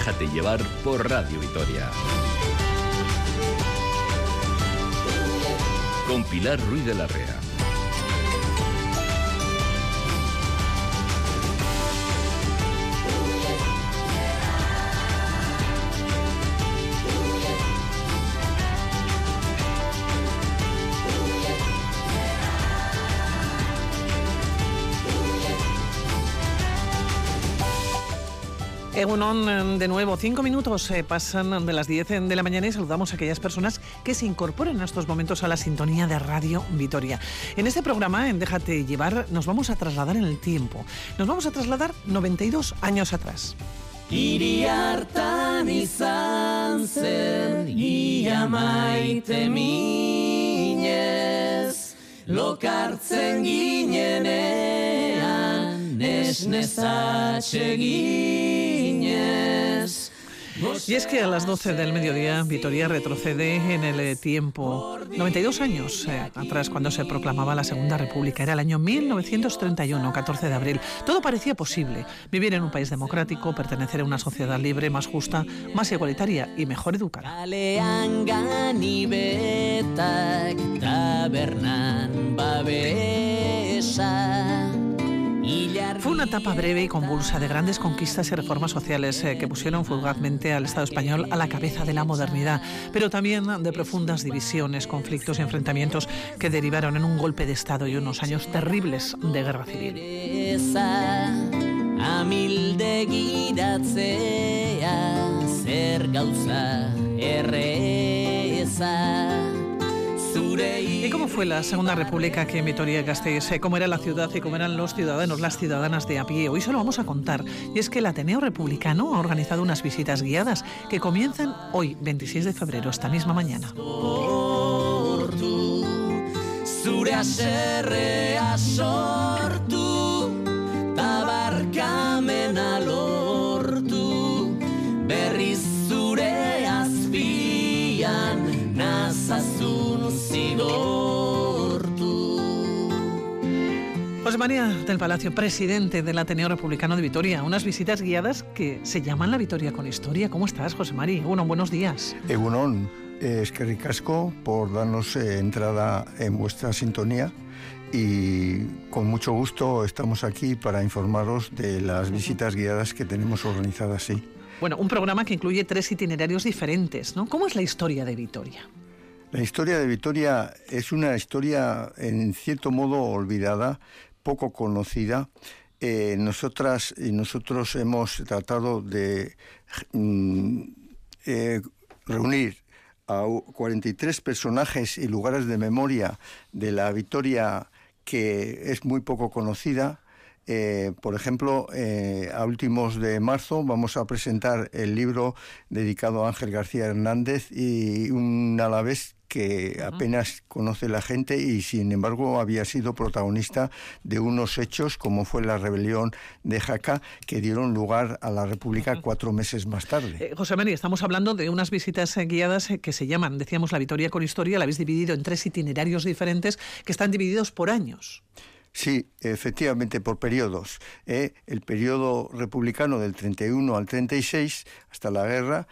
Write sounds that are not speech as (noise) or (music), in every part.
Déjate llevar por Radio Vitoria. Con Pilar Ruiz de la Rea. Egunon, de nuevo, cinco minutos eh, pasan de las 10 de la mañana y saludamos a aquellas personas que se incorporan en estos momentos a la sintonía de Radio Vitoria. En este programa, en Déjate llevar, nos vamos a trasladar en el tiempo. Nos vamos a trasladar 92 años atrás. Izan zen ia maite minez Lokartzen ginenean Y es que a las 12 del mediodía Vitoria retrocede en el eh, tiempo 92 años eh, atrás cuando se proclamaba la Segunda República. Era el año 1931, 14 de abril. Todo parecía posible. Vivir en un país democrático, pertenecer a una sociedad libre, más justa, más igualitaria y mejor educada. Fue una etapa breve y convulsa de grandes conquistas y reformas sociales eh, que pusieron fugazmente al Estado español a la cabeza de la modernidad, pero también de profundas divisiones, conflictos y enfrentamientos que derivaron en un golpe de Estado y unos años terribles de guerra civil. ¿Y cómo fue la Segunda República aquí en Vitoria-Gasteiz? ¿Cómo era la ciudad y cómo eran los ciudadanos, las ciudadanas de a pie? Hoy se lo vamos a contar. Y es que el Ateneo Republicano ha organizado unas visitas guiadas que comienzan hoy, 26 de febrero, esta misma mañana. berriz zigortu José María del Palacio, presidente del Ateneo Republicano de Vitoria. Unas visitas guiadas que se llaman La Vitoria con Historia. ¿Cómo estás, José María? Bueno, buenos días. Egunon, es que ricasco por darnos eh, entrada en vuestra sintonía y con mucho gusto estamos aquí para informaros de las visitas guiadas que tenemos organizadas, sí. Bueno, un programa que incluye tres itinerarios diferentes, ¿no? ¿Cómo es la historia de Vitoria? La historia de Vitoria es una historia en cierto modo olvidada, poco conocida. Eh, nosotras y nosotros hemos tratado de mm, eh, reunir a 43 personajes y lugares de memoria de la Vitoria que es muy poco conocida. Eh, por ejemplo, eh, a últimos de marzo vamos a presentar el libro dedicado a Ángel García Hernández y un alavés que apenas conoce la gente y sin embargo había sido protagonista de unos hechos como fue la rebelión de Jaca que dieron lugar a la República cuatro meses más tarde. Eh, José María, estamos hablando de unas visitas eh, guiadas eh, que se llaman, decíamos, La Vitoria con Historia. La habéis dividido en tres itinerarios diferentes que están divididos por años. Sí, efectivamente, por periodos. ¿eh? El periodo republicano del 31 al 36, hasta la guerra,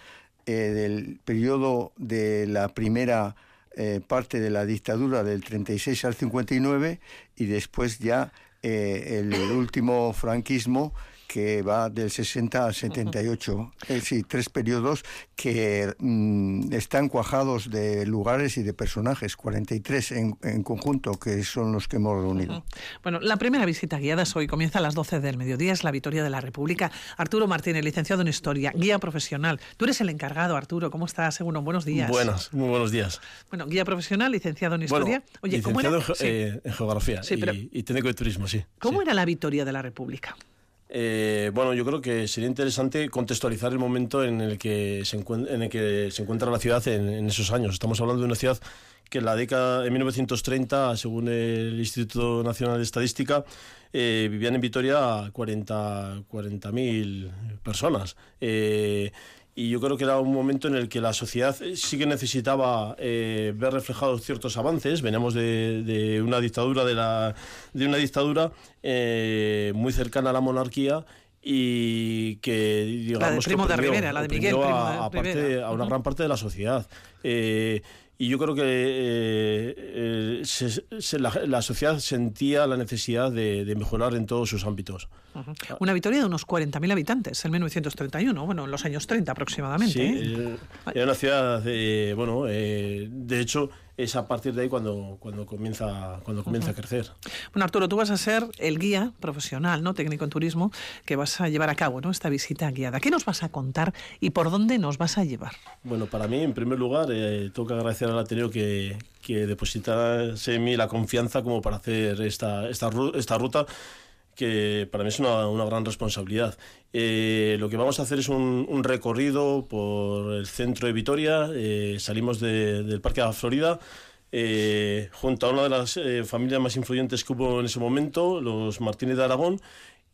eh, del periodo de la primera eh, parte de la dictadura del 36 al 59 y después ya eh, el último franquismo que va del 60 al 78. Es decir, tres periodos que mm, están cuajados de lugares y de personajes, 43 en, en conjunto, que son los que hemos reunido. Bueno, la primera visita guiada es hoy, comienza a las 12 del mediodía, es la Victoria de la República. Arturo Martínez, licenciado en Historia, guía profesional. Tú eres el encargado, Arturo. ¿Cómo estás? Seguro, buenos días. Buenas, muy buenos días. Bueno, guía profesional, licenciado en Historia. Bueno, Oye, ¿cómo era, licenciado en, ge- sí. eh, en geografía Sí, y, pero- y técnico de turismo, sí. ¿Cómo sí. era la Victoria de la República? Eh, bueno, yo creo que sería interesante contextualizar el momento en el que se, en el que se encuentra la ciudad en, esos años. Estamos hablando de una ciudad que en la década de 1930, según el Instituto Nacional de Estadística, eh, vivían en Vitoria 40 40.000 personas. Eh, y yo creo que era un momento en el que la sociedad sí que necesitaba eh, ver reflejados ciertos avances. Veníamos de, de una dictadura de la de una dictadura eh, muy cercana a la monarquía y que digamos La de Primo de Rivera, la de Miguel Primo de a parte- a una gran parte de la sociedad. Eh, y yo creo que eh, eh, se- se- la, la sociedad sentía la necesidad de, de mejorar en todos sus ámbitos. Una Vitoria de unos 40.000 habitantes en 1931, bueno, en los años 30 aproximadamente. Sí, ¿eh? eh, era una ciudad, eh, bueno, eh, de hecho es a partir de ahí cuando, cuando comienza, cuando comienza a crecer. Bueno, Arturo, tú vas a ser el guía profesional, ¿no? Técnico en turismo, que vas a llevar a cabo, ¿no? Esta visita guiada. ¿Qué nos vas a contar y por dónde nos vas a llevar? Bueno, para mí, en primer lugar, eh, tengo que agradecer al Ateneo que, que depositase en mí la confianza como para hacer esta, esta, ru- esta ruta que para mí es una, gran responsabilidad. Eh, lo que vamos a hacer es un, un recorrido por el centro de Vitoria, eh, salimos de- del Parque de la Florida, eh, junto a una de las eh, familias más influyentes que hubo en ese momento, los Martínez de Aragón,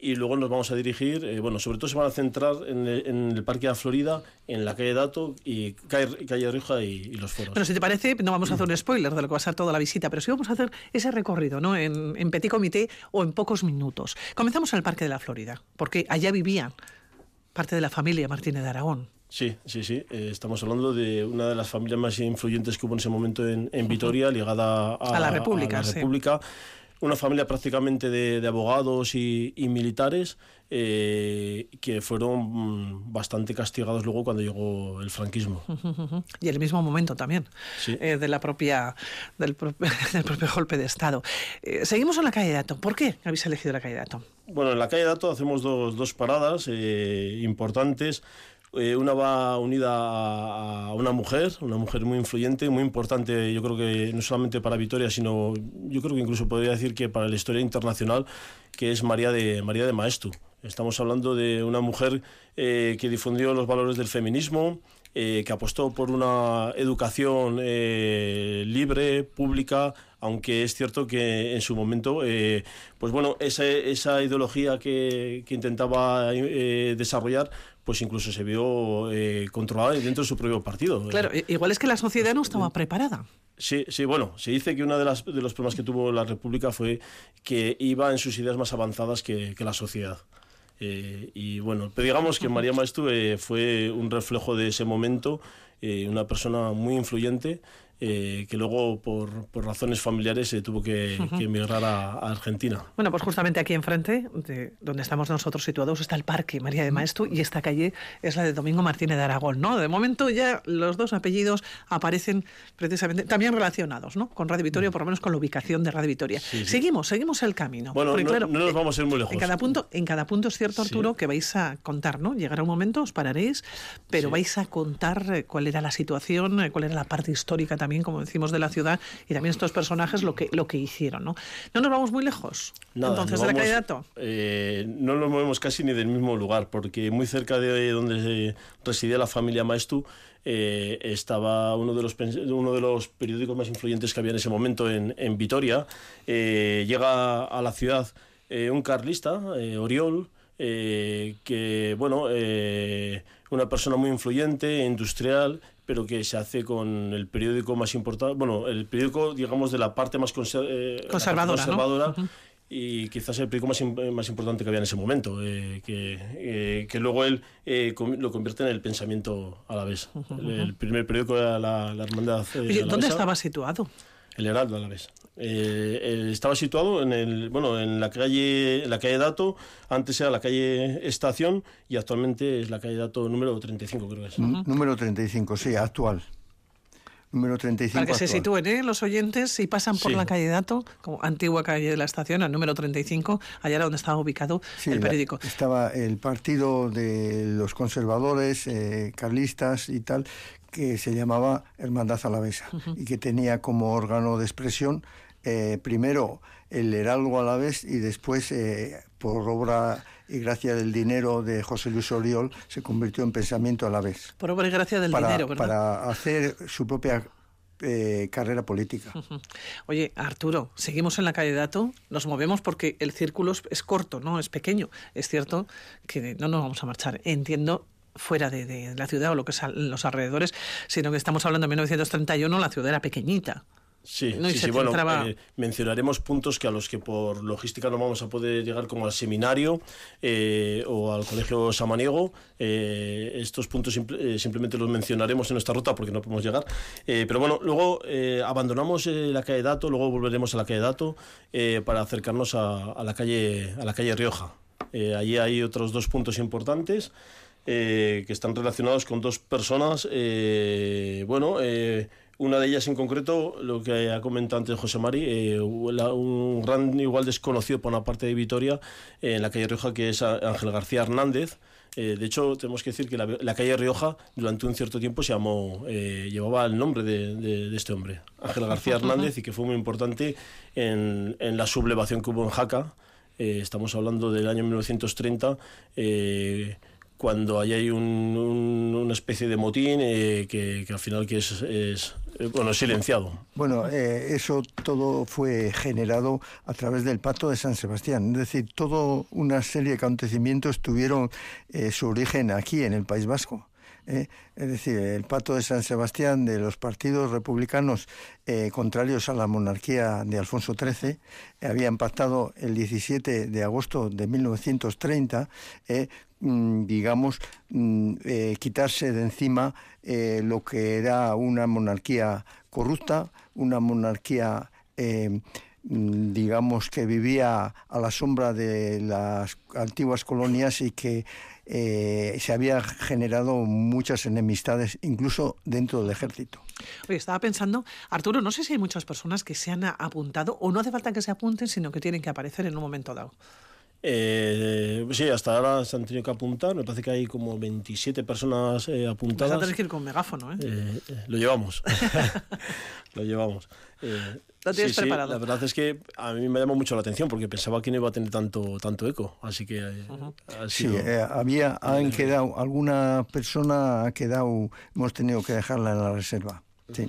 y luego nos vamos a dirigir, eh, bueno, sobre todo se van a centrar en el, en el Parque de la Florida, en la calle Dato y calle, calle Rioja y, y los foros. Bueno, si te parece, no vamos a hacer un spoiler de lo que va a ser toda la visita, pero sí vamos a hacer ese recorrido, ¿no? En, en petit comité o en pocos minutos. Comenzamos en el Parque de la Florida, porque allá vivían parte de la familia Martínez de Aragón. Sí, sí, sí. Eh, estamos hablando de una de las familias más influyentes que hubo en ese momento en, en Vitoria, ligada a, A la República, a la sí. Una familia prácticamente de, de abogados y, y militares eh, que fueron mm, bastante castigados luego cuando llegó el franquismo. (laughs) Y el mismo momento también Sí. eh, de la propia, del, pro- (laughs) del propio golpe de Estado. Eh, seguimos en la calle Dato. ¿Por qué habéis elegido la calle Dato? Bueno, en la calle Dato hacemos dos, dos paradas eh, importantes. Eh, una va unida a, una mujer, una mujer muy influyente, muy importante, yo creo que no solamente para Vitoria, sino yo creo que incluso podría decir que para la historia internacional, que es María de, María de Maestu. Estamos hablando de una mujer eh, que difundió los valores del feminismo, eh, que apostó por una educación libre, pública, aunque es cierto que en su momento, pues bueno, esa, esa ideología que, que intentaba desarrollar, pues incluso se vio eh, controlada dentro de su propio partido. Claro, igual es que la sociedad no estaba preparada. Sí, sí, bueno, se dice que uno de, las- de los problemas que tuvo la República fue que iba en sus ideas más avanzadas que, que la sociedad. Eh, y bueno, pero digamos que María Maestu eh, fue un reflejo de ese momento, eh, una persona muy influyente eh, que luego por, por razones familiares se tuvo que, que emigrar a, a Argentina. Bueno, pues justamente aquí enfrente, de donde estamos nosotros situados, está el Parque María de Maestu y esta calle es la de Domingo Martínez de Aragón, ¿no? De momento ya los dos apellidos aparecen precisamente también relacionados, ¿no? Con Radio Vitoria, por lo menos con la ubicación de Radio Vitoria. Seguimos, seguimos el camino. Bueno, no- claro, no nos eh, vamos a ir muy lejos. En cada punto, en cada punto es cierto, Sí. Arturo, que vais a contar, ¿no? Llegará un momento, os pararéis, pero vais a contar eh, cuál era la situación, cuál era la parte histórica también, como decimos, de la ciudad y también estos personajes lo que, lo que hicieron, ¿no? No nos vamos muy lejos. Nada, Entonces, de la calle Dato. eh, no nos movemos casi ni del mismo lugar, porque muy cerca de donde residía la familia Maestu eh, estaba uno de, los, uno de los periódicos más influyentes que había en ese momento en, en Vitoria. Eh, llega a la ciudad eh, un carlista, Oriol, que, bueno, una persona muy influyente, industrial, pero que se hace con el periódico más importante, bueno, el periódico, digamos, de la parte más conser- eh, parte Conservadora, ¿no? conservadora, y quizás el periódico más, im- más importante que había en ese momento, eh, que, eh, que luego él eh, lo convierte en el pensamiento a la vez. el, el primer periódico era la, la Hermandad eh, Oye, ¿dónde estaba situado? El Heraldo a la vez. Estaba situado en el bueno en la calle en la calle Dato antes era la calle Estación y actualmente es la calle Dato número 35 creo que es N- Número 35, sí, actual. Número 35 Para que se sitúen ¿eh? los oyentes, si pasan por Sí. la calle Dato, como antigua calle de la estación, al número 35, allá era donde estaba ubicado Sí, el la- periódico. estaba el partido de los conservadores, eh, carlistas y tal, que se llamaba Hermandad Alavesa y que tenía como órgano de expresión eh, primero el Heraldo Alavés y después, eh, por obra y gracia del dinero de José Luis Oriol, se convirtió en Pensamiento Alavés. Por obra y gracia del para, dinero, ¿verdad? para hacer su propia eh, carrera política. Oye, Arturo, seguimos en la calle Dato, nos movemos porque el círculo es, corto, no es pequeño. Es cierto que no nos vamos a marchar. Entiendo fuera de, de la ciudad o lo que es al- los alrededores, sino que estamos hablando de 1931, la ciudad era pequeñita. Sí, sí, sí, bueno, eh, mencionaremos puntos que a los que por logística no vamos a poder llegar, como al seminario eh, o al colegio Samaniego. Eh, estos puntos simple- eh, simplemente los mencionaremos en nuestra ruta porque no podemos llegar. Eh, pero bueno, luego abandonamos la calle Dato, luego volveremos a la calle Dato eh, para acercarnos a, a la calle a la calle Rioja. Allí hay otros dos puntos importantes. que están relacionados con dos personas. eh, bueno, eh, una de ellas en concreto, lo que ha comentado antes José Mari, eh, un gran igual desconocido por una parte de Vitoria eh, en la calle Rioja, que es Ángel García Hernández. Eh, de hecho, tenemos que decir que la, la calle Rioja durante un cierto tiempo se llamó, eh, llevaba el nombre de, de- de este hombre, Ángel García (laughs) Hernández, y que fue muy importante en, en la sublevación que hubo en Jaca. Estamos hablando del año 1930. eh, cuando ahí hay un- un- una especie de motín eh, que, que al final que es, es, bueno es silenciado. Bueno, eh, eso todo fue generado a través del Pacto de San Sebastián. Es decir, toda una serie de acontecimientos tuvieron eh, su origen aquí, en el País Vasco. ¿eh? Es decir, el Pacto de San Sebastián de los partidos republicanos eh, contrarios a la monarquía de Alfonso XIII eh, habían pactado el 17 de agosto de 1930, eh, mm, digamos, mm, eh, quitarse de encima eh, lo que era una monarquía corrupta, una monarquía, eh, mm, digamos, que vivía a la sombra de las antiguas colonias y que eh, se había generado muchas enemistades, incluso dentro del ejército. Estaba pensando, Arturo, no sé si hay muchas personas que se han apuntado o no hace falta que se apunten, sino que tienen que aparecer en un momento dado. Eh, sí, hasta ahora se han tenido que apuntar. Me parece que hay como 27 personas eh, Vas a apuntadas. tener que ir con megáfono, ¿eh? Eh, eh, lo llevamos. (laughs) lo llevamos. Eh, Lo tienes sí, sí, preparado. la verdad es que a mí me llamó mucho la atención porque pensaba que no iba a tener tanto, tanto eco. Así que eh, ha Sí, sido- eh, había, han quedado, alguna persona ha quedado, hemos tenido que dejarla en la reserva. Sí,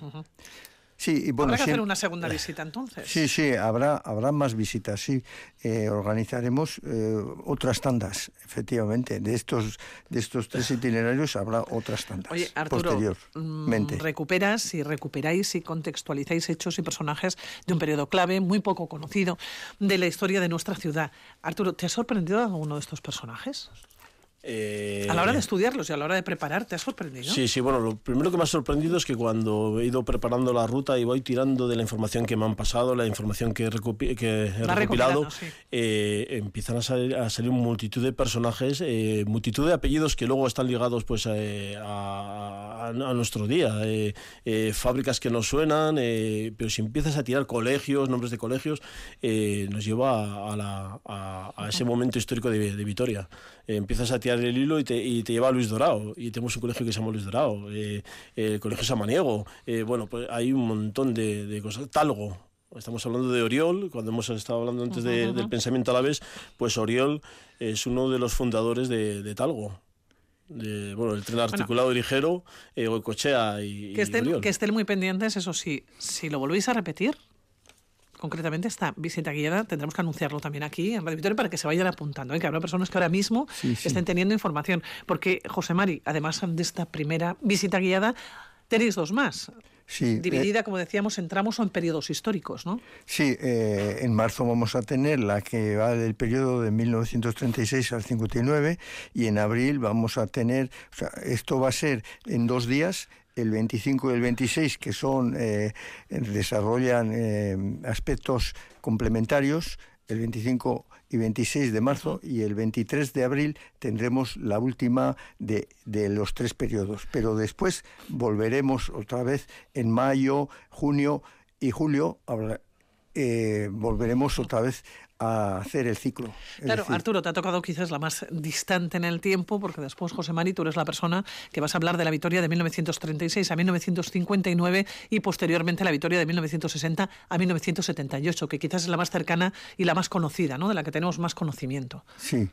sí y bueno, Habrá que hacer una segunda visita entonces. Sí, sí, habrá, habrá más visitas, sí. Eh, organizaremos eh, otras tandas, efectivamente. De estos, de estos tres itinerarios habrá otras tandas Oye, Arturo, mm, posteriormente. recuperas y recuperáis y contextualizáis hechos y personajes de un periodo clave, muy poco conocido, de la historia de nuestra ciudad. Arturo, ¿te ha sorprendido alguno de estos personajes? Eh, A la hora de estudiarlos y a la hora de preparar, ¿te ha sorprendido? Sí, sí, bueno, lo primero que me ha sorprendido es que cuando he ido preparando la ruta y voy tirando de la información que me han pasado, la información que he, recupi- que he recopilado, sí. eh, empiezan a salir, a salir multitud de personajes, eh, multitud de apellidos que luego están ligados pues eh, a, a- a nuestro día, eh, eh, fábricas que nos suenan, pero si empiezas a tirar colegios, nombres de colegios, nos lleva a, la- ese momento histórico de, de Vitoria. Empiezas a tirar el hilo y te, y te lleva a Luis Dorado. Y tenemos un colegio que se llama Luis Dorado, eh, el colegio Samaniego. eh, bueno, pues hay un montón de, de cosas. Talgo. Estamos hablando de Oriol, cuando hemos estado hablando antes de- del pensamiento a la vez, pues Oriol es uno de los fundadores de, de Talgo. De, bueno, el tren articulado ligero, eh, Goicoechea y, Que y estén, Oriol. que estén muy pendientes, eso sí, si lo volvéis a repetir, concretamente esta visita guiada, tendremos que anunciarlo también aquí en Radio Victoria para que se vayan apuntando, ¿eh? que habrá personas que ahora mismo Sí, sí. estén teniendo información. Porque, José Mari, además de esta primera visita guiada, tenéis dos más. Sí, eh, Dividida, como decíamos, en tramos o en periodos históricos, ¿no? Sí, eh, en marzo vamos a tener la que va del periodo de 1936 al 59 y en abril vamos a tener, o sea, esto va a ser en dos días, el 25 y el 26, que son, eh, desarrollan eh, aspectos complementarios, el 25 y 26 de marzo y el 23 de abril tendremos la última de, de los tres periodos. Pero después volveremos otra vez en mayo, junio y julio. eh, volveremos otra vez a hacer el ciclo. Claro, decir, Arturo, te ha tocado quizás la más distante en el tiempo, porque después, José Mari, tú eres la persona que vas a hablar de la victoria de 1936 a 1959 y posteriormente la victoria de 1960 a 1978, que quizás es la más cercana y la más conocida, ¿no? De la que tenemos más conocimiento. Sí,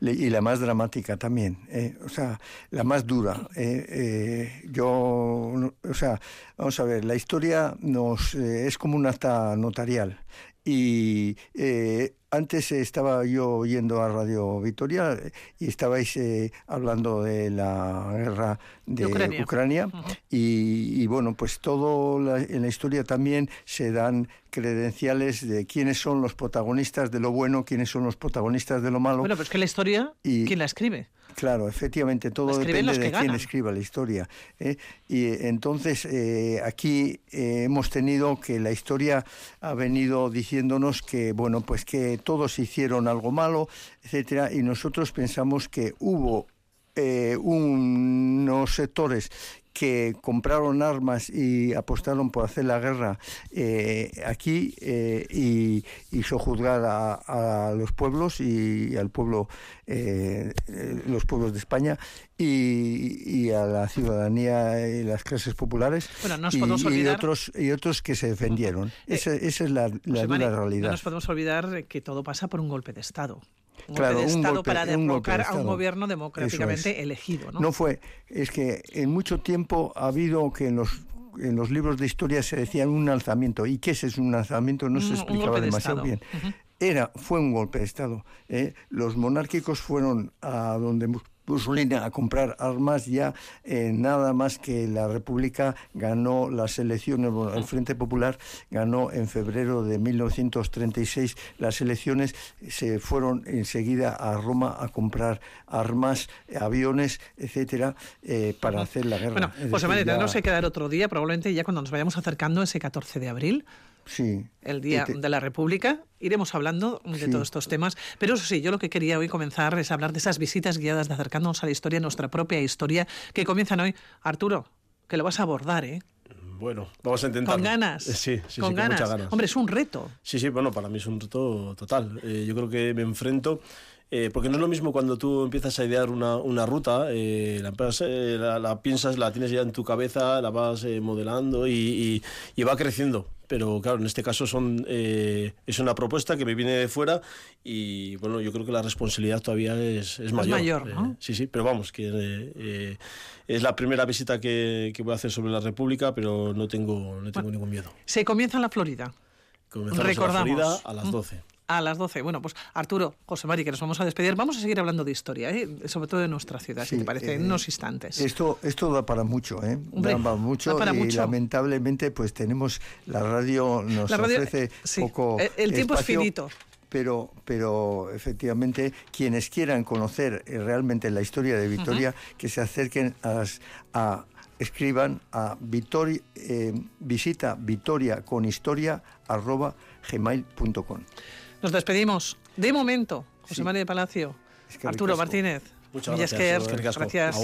y la más dramática también, eh, o sea, la más dura. eh, eh, yo, o sea, vamos a ver, la historia nos es como un acta notarial Y eh, antes estaba yo oyendo a Radio Vitoria y estabais eh, hablando de la guerra de, Ucrania, y, bueno, pues todo en la historia también se dan credenciales de quiénes son los protagonistas de lo bueno, quiénes son los protagonistas de lo malo. Bueno, pero es que la historia, ¿quién la escribe? Claro, efectivamente, todo depende de quién escriba la historia. ¿eh? Y entonces eh, aquí eh, hemos tenido que la historia ha venido diciéndonos que, bueno, pues que todos hicieron algo malo, etcétera, y nosotros pensamos que hubo unos sectores que compraron armas y apostaron por hacer la guerra eh, aquí eh, y, y sojuzgar a, los pueblos y, al pueblo, eh, los pueblos de España y, a la ciudadanía y las clases populares y, otros y otros que se defendieron. Esa, es la, la dura realidad. No nos podemos olvidar que todo pasa por un golpe de Estado claro, golpe de Estado para derrocar a un gobierno democráticamente elegido. ¿no? no fue, es que en mucho tiempo ha habido que en los en los libros de historia se decía un alzamiento. ¿Y qué es un alzamiento? No se explicaba demasiado bien. Era, fue un golpe de Estado. ¿eh? Los monárquicos fueron a donde Mussolini a comprar armas ya eh, nada más que la República ganó las elecciones, el Frente Popular ganó en febrero de 1936 las elecciones, se fueron enseguida a Roma a comprar armas, aviones, etcétera, eh, para hacer la guerra. Bueno, José María, tendremos que quedar otro día, probablemente ya cuando nos vayamos acercando ese 14 de abril, Sí. El Día de la República. Iremos hablando de todos estos temas. Pero eso sí, yo lo que quería hoy comenzar es hablar de esas visitas guiadas de acercándonos a la historia, nuestra propia historia, que comienzan hoy. Arturo, que lo vas a abordar, ¿eh? Bueno, vamos a intentar. Con ganas. Sí, sí, con, ganas. Hombre, es un reto. Sí, sí, bueno, para mí es un reto total. Eh, yo creo que me enfrento eh, porque no es lo mismo cuando tú empiezas a idear una, una ruta, eh, eh, la, la, piensas, la tienes ya en tu cabeza, la vas modelando y, y, va creciendo. Pero claro, en este caso son, es una propuesta que me viene de fuera y bueno, yo creo que la responsabilidad todavía es, es mayor. mayor ¿no? sí, sí, pero vamos, que es la primera visita que, que, voy a hacer sobre la República, pero no tengo, no tengo ningún miedo. Se comienza en la Florida. Comenzamos Recordamos. En la Florida a las 12 a las 12. Bueno, pues Arturo, José Mari, que nos vamos a despedir. Vamos a seguir hablando de historia, ¿eh? sobre todo de nuestra ciudad, si te parece, en eh, unos instantes. Esto, esto da para mucho, ¿eh? da para mucho y lamentablemente pues tenemos, la radio nos ofrece poco El, tiempo es finito. Pero, pero efectivamente quienes quieran conocer eh, realmente la historia de Victoria, que se acerquen a, escriban a Victoria, visita Victoria con historia arroba gmail.com. Nos despedimos. De momento, José María de Palacio, Arturo Martínez, Muchas gracias. Gracias.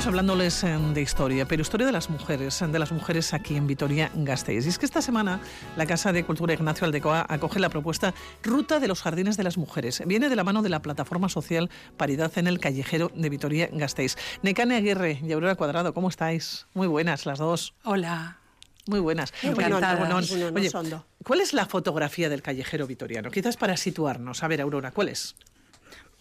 Seguimos hablándoles eh, de historia, pero historia de las mujeres, de las mujeres aquí en Vitoria-Gasteiz. Y es que esta semana la Casa de Cultura Ignacio Aldecoa acoge la propuesta Ruta de los Jardines de las Mujeres. Viene de la mano de la plataforma social Paridad en el Callejero de Vitoria-Gasteiz. Necane Aguirre y Aurora Cuadrado, ¿cómo estáis? Muy buenas las dos. Hola. Muy buenas. Oye, ¿cuál es la fotografía del callejero vitoriano? Quizás para situarnos. A ver, Aurora, ¿cuál es?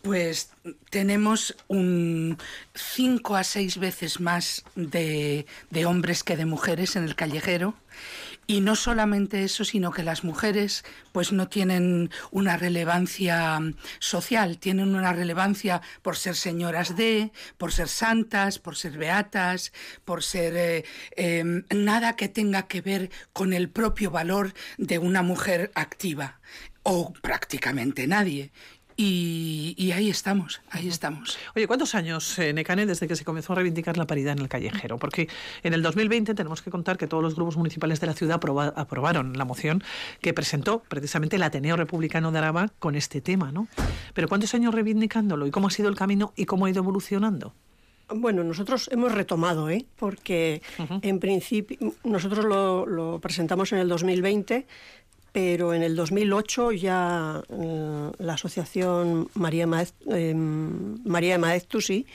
Pues tenemos un cinco a seis veces más de, hombres que de mujeres en el callejero. Y no solamente eso, sino que las mujeres pues no tienen una relevancia social, tienen una relevancia por ser señoras de, por ser santas, por ser beatas, por ser eh, em, nada que tenga que ver con el propio valor de una mujer activa o prácticamente nadie. Y, ahí estamos, ahí estamos. Oye, ¿cuántos años, eh, Necane, desde que se comenzó a reivindicar la paridad en el callejero? Porque en el 2020 tenemos que contar que todos los grupos municipales de la ciudad aprobaron la moción que presentó precisamente el Ateneo Republicano de Araba con este tema, ¿no? Pero ¿cuántos años reivindicándolo y cómo ha sido el camino y cómo ha ido evolucionando? Bueno, nosotros hemos retomado, ¿eh? porque en principio nosotros lo, lo presentamos en el 2020 pero en el 2008 ya eh, la asociación María, Maez, eh, María Maeztusi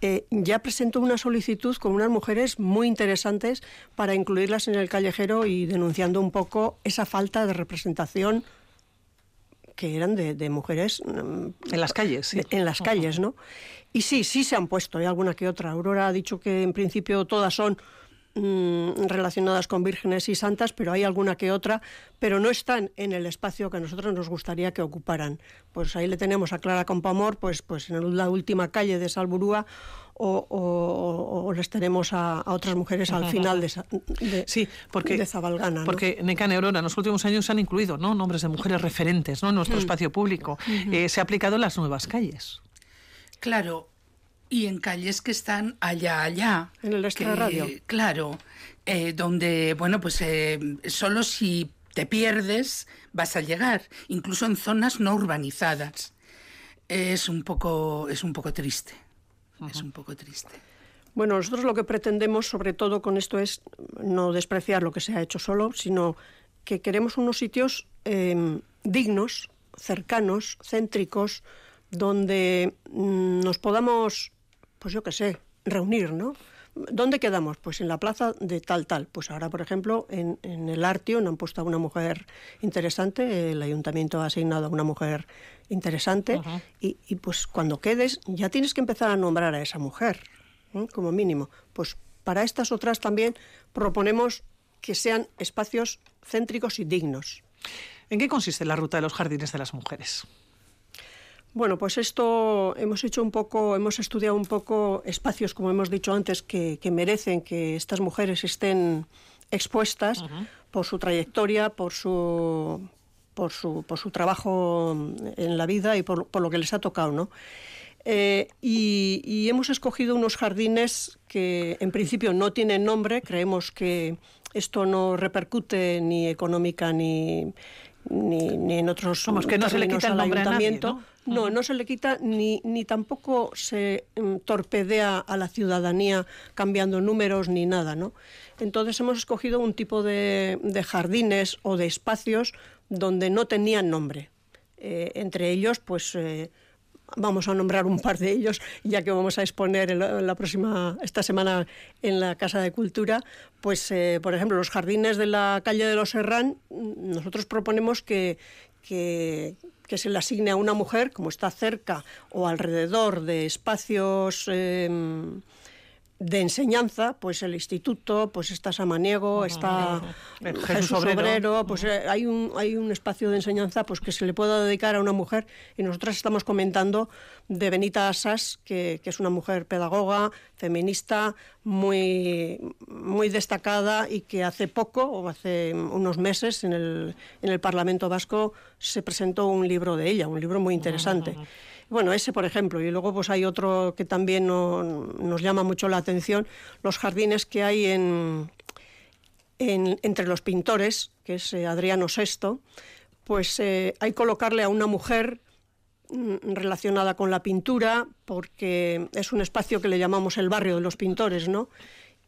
eh, ya presentó una solicitud con unas mujeres muy interesantes para incluirlas en el callejero y denunciando un poco esa falta de representación que eran de, de mujeres mm, En las calles, sí. en las calles, ¿no? Y sí, sí se han puesto, hay alguna que otra. Aurora ha dicho que en principio todas son mm, relacionadas con vírgenes y santas, pero hay alguna que otra, pero no están en el espacio que a nosotros nos gustaría que ocuparan. Pues ahí le tenemos a Clara Compamor, pues, pues en la última calle de Salburúa, o, o- o les tenemos a, a otras mujeres al final de, (laughs) Sí, porque, de Zabalgana. ¿no? porque Necane Aurora en los últimos años se han incluido ¿no? nombres de mujeres referentes ¿no? en Mm. nuestro espacio público. Eh, se ha aplicado en las nuevas calles. Claro, y en calles que están allá, allá. En el extra que- radio. Claro, eh, donde, bueno, pues eh, solo si te pierdes vas a llegar, incluso en zonas no urbanizadas. Es un poco, es un poco triste. Es un poco triste. Bueno, nosotros lo que pretendemos, sobre todo con esto, es no despreciar lo que se ha hecho solo, sino que queremos unos sitios eh, dignos, cercanos, céntricos, donde mm, nos podamos, pues yo qué sé, reunir, ¿no? ¿Dónde quedamos? Pues en la plaza de tal, tal. Pues ahora, por ejemplo, en, en el Artio han puesto a una mujer interesante, el ayuntamiento ha asignado a una mujer interesante, y, y, pues cuando quedes ya tienes que empezar a nombrar a esa mujer, ¿eh? como mínimo. Pues para estas otras también proponemos que sean espacios céntricos y dignos. ¿En qué consiste la ruta de los jardines de las mujeres? Bueno, pues esto hemos hecho un poco, hemos estudiado un poco espacios, como hemos dicho antes, que, que merecen que estas mujeres estén expuestas por su trayectoria, por su, por su, por su trabajo en la vida y por, por lo que les ha tocado, ¿no? Eh, y, y hemos escogido unos jardines que en principio no tienen nombre, creemos que esto no repercute ni económica ni, ni, ni en otros Vamos, que no se le quita el nombre a nadie, ayuntamiento. ¿no? No, no se le quita ni, ni tampoco se mm, torpedea a la ciudadanía cambiando números ni nada, ¿no? Entonces hemos escogido un tipo de, de jardines o de espacios donde no tenían nombre. Eh, entre ellos, pues eh, vamos a nombrar un par de ellos, ya que vamos a exponer en la, próxima, esta semana en la Casa de Cultura, pues eh, por ejemplo los jardines de la calle de los Serrán, mm, nosotros proponemos que, que, se le asigne a una mujer, como está cerca o alrededor de espacios eh, de enseñanza, pues el instituto, pues está Samaniego, está Jesús, Jesús Obrero, Obrero. pues eh, hay un hay un espacio de enseñanza pues que se le pueda dedicar a una mujer y nosotras estamos comentando de Benita Asas, que, que es una mujer pedagoga, feminista, muy muy destacada y que hace poco o hace unos meses en el en el Parlamento Vasco se presentó un libro de ella, un libro muy interesante. Bueno, ese por ejemplo, y luego pues hay otro que también no- nos llama mucho la atención, los jardines que hay en, en- entre los pintores, que es eh, Adriano VI, pues eh, hay colocarle a una mujer relacionada con la pintura, porque es un espacio que le llamamos el barrio de los pintores, ¿no?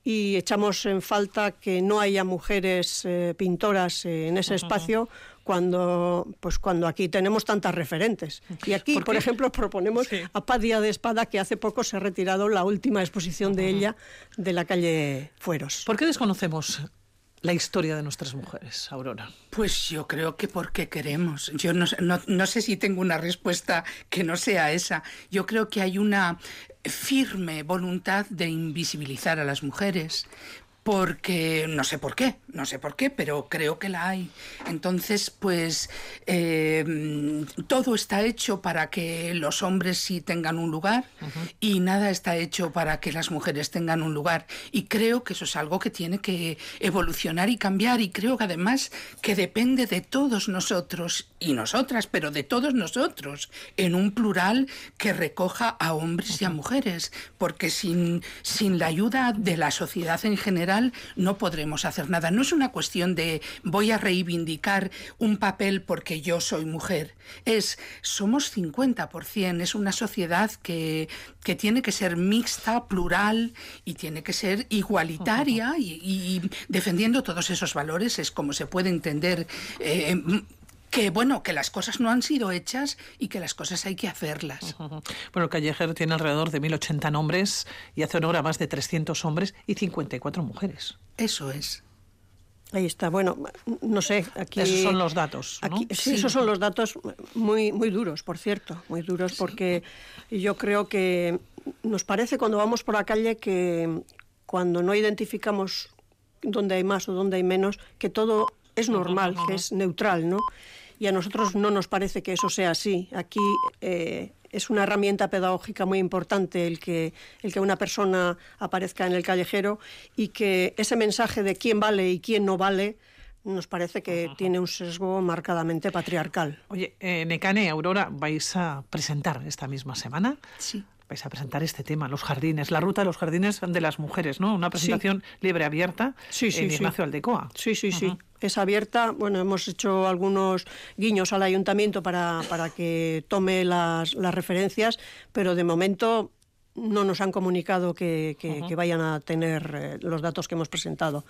Y echamos en falta que no haya mujeres eh, pintoras eh, en ese espacio cuando, pues cuando aquí tenemos tantas referentes. Y aquí, ¿Por ejemplo, (laughs) proponemos Sí. a Padia de Espada, que hace poco se ha retirado la última exposición de ella de la calle Fueros. ¿Por qué desconocemos la historia de nuestras mujeres, Aurora? Pues yo creo que porque queremos. Yo no, no, no sé si tengo una respuesta que no sea esa. Yo creo que hay una firme voluntad de invisibilizar a las mujeres. Porque no sé por qué, no sé por qué, pero creo que la hay. Entonces, pues eh, todo está hecho para que los hombres sí tengan un lugar y nada está hecho para que las mujeres tengan un lugar. Y creo que eso es algo que tiene que evolucionar y cambiar. Y creo que además que depende de todos nosotros y nosotras, pero de todos nosotros, en un plural que recoja a hombres y a mujeres. Porque sin, sin la ayuda de la sociedad en general no podremos hacer nada. No no es una cuestión de voy a reivindicar un papel porque yo soy mujer. Es, somos 50%, es una sociedad que, que tiene que ser mixta, plural y tiene que ser igualitaria y, y defendiendo todos esos valores es como se puede entender. Eh, que bueno, que las cosas no han sido hechas y que las cosas hay que hacerlas. Bueno, el Callejero tiene alrededor de 1080 nombres y hace honor a más de 300 hombres y 54 mujeres. Eso es. Ahí está. Bueno, no sé. Aquí, Esos son los datos. ¿no? aquí- sí, esos son los datos muy, muy duros, por cierto. Muy duros porque yo creo que nos parece cuando vamos por la calle que cuando no identificamos dónde hay más o dónde hay menos, que todo es normal, que es neutral, ¿no? Y a nosotros no nos parece que eso sea así. Aquí eh, es una herramienta pedagógica muy importante el que, el que una persona aparezca en el callejero y que ese mensaje de quién vale y quién no vale nos parece que tiene un sesgo marcadamente patriarcal. Oye, eh, Necane, Aurora, vais a presentar esta misma semana. Sí. Vais a presentar este tema, los jardines, la ruta de los jardines de las mujeres, ¿no? Una presentación libre abierta Sí, sí, en. Ignacio Aldecoa. Sí, sí, sí. Es abierta. Bueno, hemos hecho algunos guiños al ayuntamiento para, para que tome las, las referencias, pero de momento no nos han comunicado que, que- que vayan a tener eh, los datos que hemos presentado.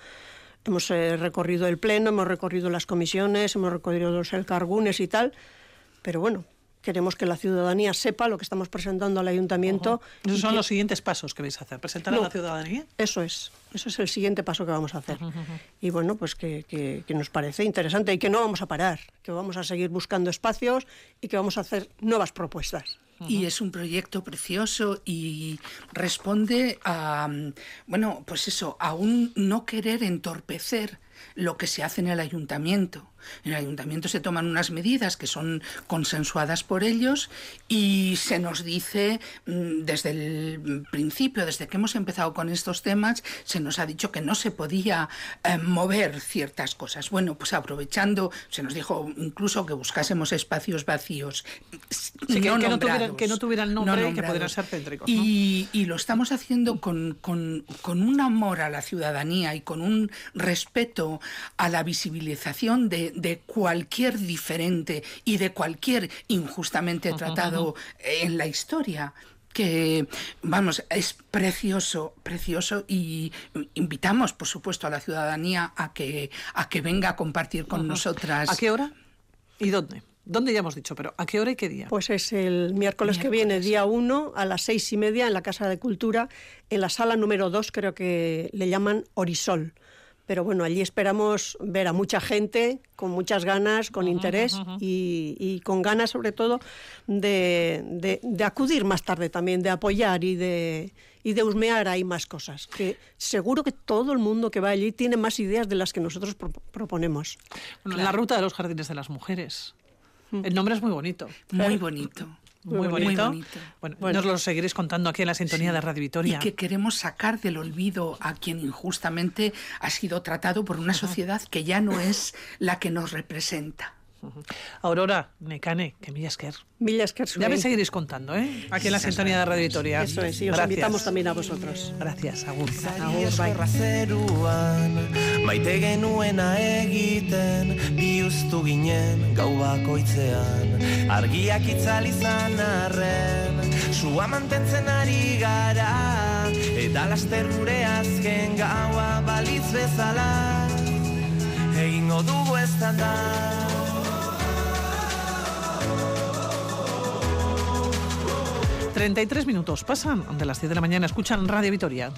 Hemos eh, recorrido el pleno, hemos recorrido las comisiones, hemos recorrido los elcargunes y tal, pero bueno, queremos que la ciudadanía sepa lo que estamos presentando al ayuntamiento. Esos son que- los siguientes pasos que vais a hacer. Presentar a la ciudadanía. eso es, eso es el siguiente paso que vamos a hacer. Y bueno, pues que, que- que nos parece interesante y que no vamos a parar, que vamos a seguir buscando espacios y que vamos a hacer nuevas propuestas. Y es un proyecto precioso y responde a, bueno, pues eso, a un no querer entorpecer lo que se hace en el ayuntamiento. En el ayuntamiento se toman unas medidas que son consensuadas por ellos y se nos dice mm, desde el principio, desde que hemos empezado con estos temas, se nos ha dicho que no se podía eh, mover ciertas cosas. Bueno, pues aprovechando, se nos dijo incluso que buscásemos espacios vacíos. Sí, que- que no tuvieran- que no tuvieran nombre y que pudieran ser. Y, y lo estamos haciendo con, con- con un amor a la ciudadanía y con un respeto a la visibilización de, de cualquier diferente y de cualquier injustamente tratado en la historia que vamos es precioso precioso y invitamos por supuesto a la ciudadanía a que a que venga a compartir con nosotras ¿A qué hora y dónde? ¿Dónde ya hemos dicho? Pero ¿a qué hora y qué día? Pues es el miércoles, que viene, Miércoles. día 1, a las seis y media, en la Casa de Cultura, en la sala número 2, creo que le llaman Orisol. Pero bueno, allí esperamos ver a mucha gente con muchas ganas, con interés y, y con ganas sobre todo de, de- de acudir más tarde también, de apoyar y de, y de husmear ahí más cosas. Que seguro que todo el mundo que va allí tiene más ideas de las que nosotros pro- proponemos. Bueno, La ruta de los jardines de las mujeres. El nombre es muy bonito. muy bonito Muy Muy bonito. bonito. Bueno, nos lo seguiréis contando aquí en la sintonía de Radio Vitoria. Y que queremos sacar del olvido a quien injustamente ha sido tratado por una sociedad que ya no es la que nos representa. Aurora, Necane, que. Mila esker Ya me seguiréis contando, ¿eh? Aquí en la sintonía de Radio Vitoria. Eso es, y os Gracias. invitamos también a vosotros. Gracias, Agur. Agur, bai. Maite genuena egiten Biuztu ginen gau bakoitzean Argiak itzal izan arren Sua mantentzen ari gara Eta laster gure azken gaua balitz bezala Egingo dugu ez da 33 minutos pasan de las 10 de la mañana. Escuchan Radio Vitoria.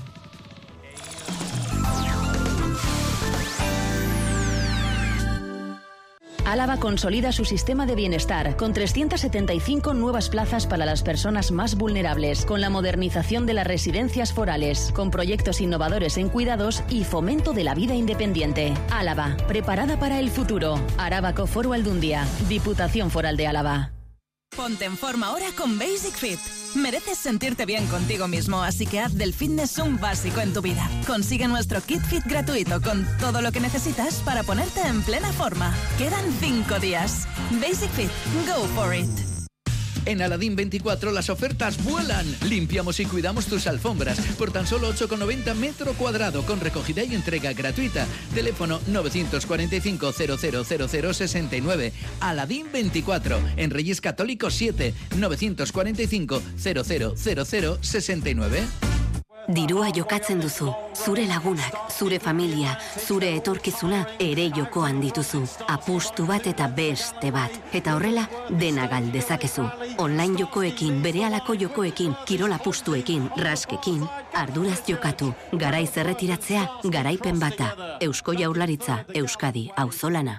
Álava consolida su sistema de bienestar con 375 nuevas plazas para las personas más vulnerables, con la modernización de las residencias forales, con proyectos innovadores en cuidados y fomento de la vida independiente. Álava, preparada para el futuro. Arábaco Foro Aldundia, Diputación Foral de Álava. Ponte en forma ahora con Basic Fit. Mereces sentirte bien contigo mismo, así que haz del fitness un básico en tu vida. Consigue nuestro kit fit gratuito con todo lo que necesitas para ponerte en plena forma. Quedan cinco días. Basic Fit, go for it. En Aladín 24 las ofertas vuelan. Limpiamos y cuidamos tus alfombras por tan solo 8,90 metro cuadrado con recogida y entrega gratuita. Teléfono 945 000069. Aladín 24 en Reyes Católicos 7 945 000069. Dirua jokatzen duzu, zure lagunak, zure familia, zure etorkizuna ere jokoan dituzu. Apustu bat eta beste bat. Eta horrela, dena galdezakezu. Online jokoekin, berehalako jokoekin, kirol apustuekin, raskekin, arduraz jokatu. Garaiz erretiratzea, garaipen bata. Eusko jaurlaritza, Euskadi, auzolana.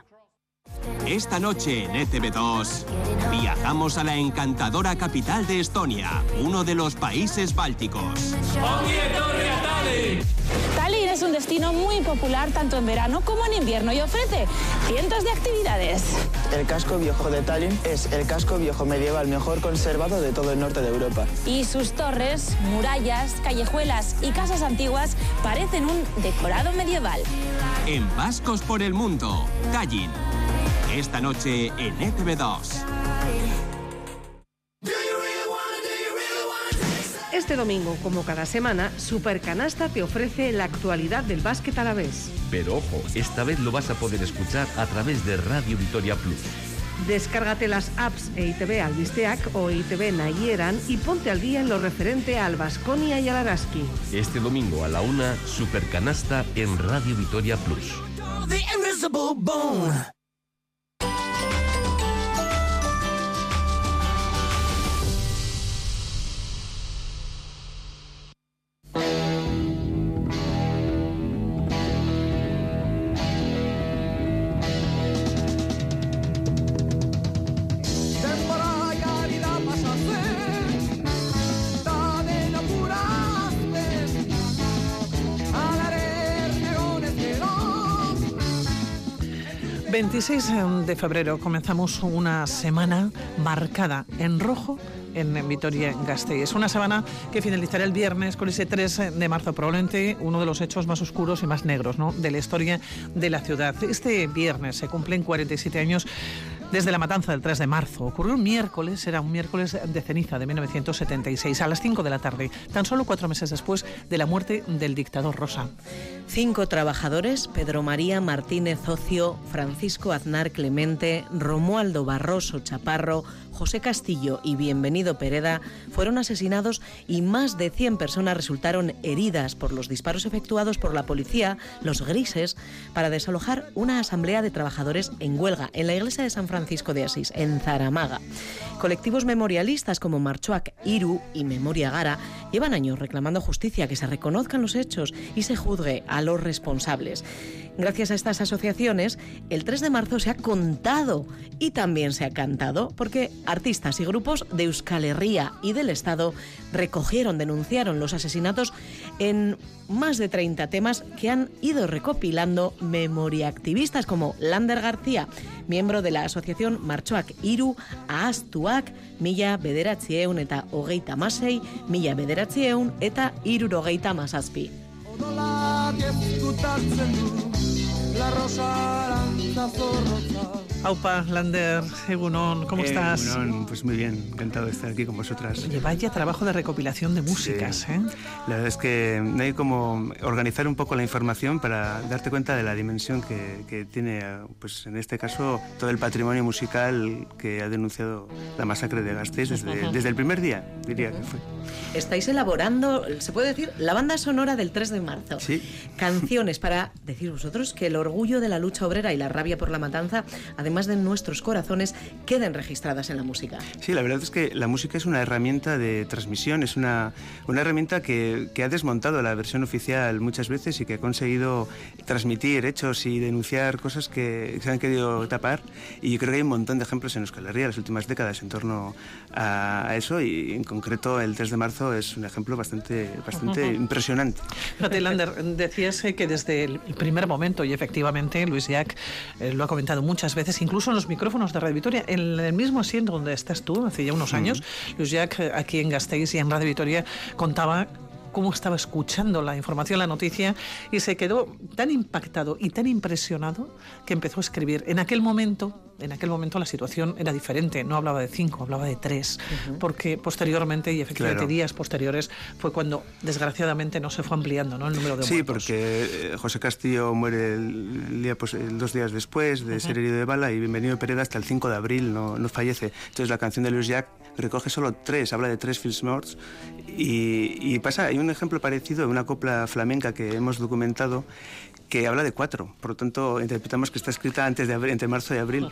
Esta noche en ETV2 viajamos a la encantadora capital de Estonia, uno de los países bálticos. Tallinn es un destino muy popular tanto en verano como en invierno y ofrece cientos de actividades. El casco viejo de Tallinn es el casco viejo medieval mejor conservado de todo el norte de Europa. Y sus torres, murallas, callejuelas y casas antiguas parecen un decorado medieval. En Vascos por el Mundo, Tallinn. Esta noche en E ETV2. Este domingo, como cada semana, Supercanasta te ofrece la actualidad del básquet a la vez. Pero ojo, esta vez lo vas a poder escuchar a través de Radio Vitoria Plus. Descárgate las apps EITB Albisteac o EITB Nayieran y ponte al día en lo referente al Vasconia y al Araski. Este domingo a la una, Supercanasta en Radio Vitoria Plus. 26 de febrero comenzamos una semana marcada en rojo en Vitoria-Gasteiz. Una semana que finalizará el viernes con ese 3 de marzo, probablemente uno de los hechos más oscuros y más negros de la historia de la ciudad. Este viernes se cumplen 47 años desde la matanza del 3 de marzo. Ocurrió un miércoles, era un miércoles de ceniza de 1976, a las 5 de la tarde, tan solo cuatro meses después de la muerte del dictador Rosa. Cinco trabajadores, Pedro María Martínez Ocio, Francisco Aznar Clemente, Romualdo Barroso Chaparro, José Castillo y Bienvenido Pereda, fueron asesinados y más de 100 personas resultaron heridas por los disparos efectuados por la policía, los grises, para desalojar una asamblea de trabajadores en huelga en la iglesia de San Francisco de Asís, en Zaramaga. Colectivos memorialistas como Marchoac Iru y Memoria Gara llevan años reclamando justicia, que se reconozcan los hechos y se juzgue a los responsables. Gracias a estas asociaciones, el 3 de marzo se ha contado y también se ha cantado, porque artistas y grupos de Euskal Herria y del Estado recogieron, denunciaron los asesinatos en más de 30 temas que han ido recopilando memoriaactivistas como Lander García, miembro de la asociación Marchoak Iru, Ahaztuak, Mila Bederatzeun eta Hogeita Masei, Mila Bederatzeun eta Irurogeita Masazpi la rosa aranda zorro Aupa, Lander, Egunon, ¿cómo Eh, estás? Egunon, pues muy bien, encantado de estar aquí con vosotras. Oye, vaya trabajo de recopilación de músicas, Sí. ¿eh? La verdad es que no hay como organizar un poco la información para darte cuenta de la dimensión que, que tiene, pues en este caso, todo el patrimonio musical que ha denunciado la masacre de Gasteiz desde el primer día, diría que fue. Estáis elaborando, se puede decir, la banda sonora del 3 de marzo. Sí. Canciones para decir vosotros que el orgullo de la lucha obrera y la rabia por la matanza, además de en nuestros corazones, queden registradas en la música. Sí, la verdad es que la música es una herramienta de transmisión, es una, una herramienta que, que ha desmontado la versión oficial muchas veces y que ha conseguido transmitir hechos y denunciar cosas que se han querido tapar. Y yo creo que hay un montón de ejemplos en Euskal Herria en las últimas décadas en torno a, a eso y en concreto el 3 de marzo es un ejemplo bastante, bastante Ujú. impresionante. Fíjate, Lander, decías que desde el primer momento, y efectivamente Luis Jack eh, lo ha comentado muchas veces, incluso en los micrófonos de Radio Vitoria, en el mismo asiento donde estás tú, hace ya unos años, Luis Jack aquí en Gasteiz y en Radio Vitoria contaba cómo estaba escuchando la información, la noticia, y se quedó tan impactado y tan impresionado que empezó a escribir. En aquel momento, en aquel momento la situación era diferente, no hablaba de cinco, hablaba de tres, porque posteriormente, y efectivamente días posteriores, fue cuando desgraciadamente no se fue ampliando ¿no? el número de sí, muertos. Sí, porque eh, José Castillo muere el día, pues, dos días después de ser herido de bala y Bienvenido Pereda hasta el 5 de abril no, no fallece. Entonces la canción de Luis Jack recoge solo tres, habla de tres films morts y, pasa, hay un ejemplo parecido, una copla flamenca que hemos documentado que habla de cuatro, por lo tanto interpretamos que está escrita antes de entre marzo y abril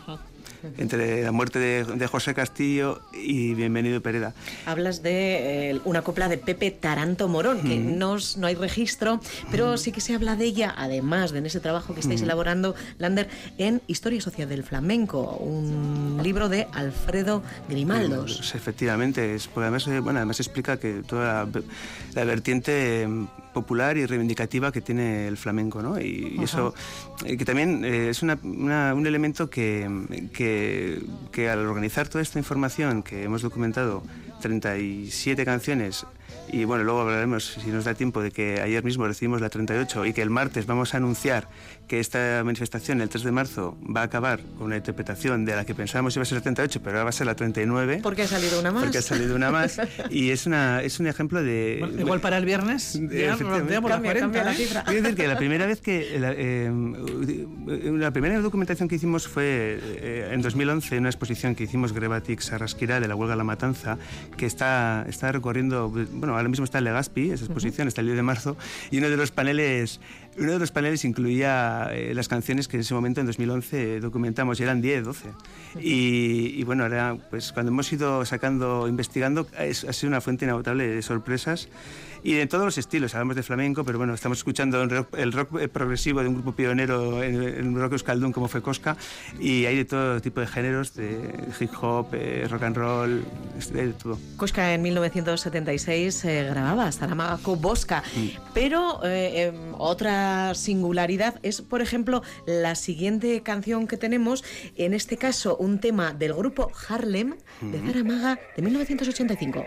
entre la muerte de, José Castillo y Bienvenido Pereda. Hablas de eh, una copla de Pepe Taranto Morón, que no, no, hay registro, pero sí que se habla de ella, además de en ese trabajo que estáis elaborando, Lander, en Historia Social del Flamenco, un libro de Alfredo Grimaldos. efectivamente, es, además, eh, bueno, además explica que toda la, vertiente popular y reivindicativa que tiene el flamenco, ¿no? Y, eso, eh, que también es un elemento que, que, al organizar toda esta información que hemos documentado, 37 canciones y bueno, luego hablaremos, si nos da tiempo, de que ayer mismo recibimos la 38 y que el martes vamos a anunciar que esta manifestación, el 3 de marzo, va a acabar con una interpretación de la que pensábamos iba a ser la 38, pero ahora va a ser la 39. Porque ha salido una más. Porque ha salido una más. (laughs) y es, una, es un ejemplo de... igual para el viernes ya rodeamos la 40. La cifra. Quiero decir que la primera vez que... La, eh, la primera documentación que hicimos fue eh, en 2011, en una exposición que hicimos Grebatix Arrasquira de la huelga La Matanza, que está, está recorriendo... Bueno, ahora mismo está en Legazpi, esa exposición, está el 10 de marzo, y uno de los paneles, uno de los paneles incluía eh, las canciones que en ese momento, en 2011, documentamos, y eran 10, 12. Y, bueno, ahora, pues cuando hemos ido sacando, investigando, ha sido una fuente inagotable de sorpresas y de todos los estilos. Hablamos de flamenco, pero bueno, estamos escuchando el rock, progresivo de un grupo pionero en, el rock euskaldun como fue Cosca y hay de todo tipo de géneros, de hip hop, eh, rock and roll, de todo. Cosca en 1976 eh, grababa Saramago Bosca, mm. pero eh, singularidad es, por ejemplo, la siguiente canción que tenemos, en este caso un tema del grupo Harlem de mm. Zaramaga de 1985.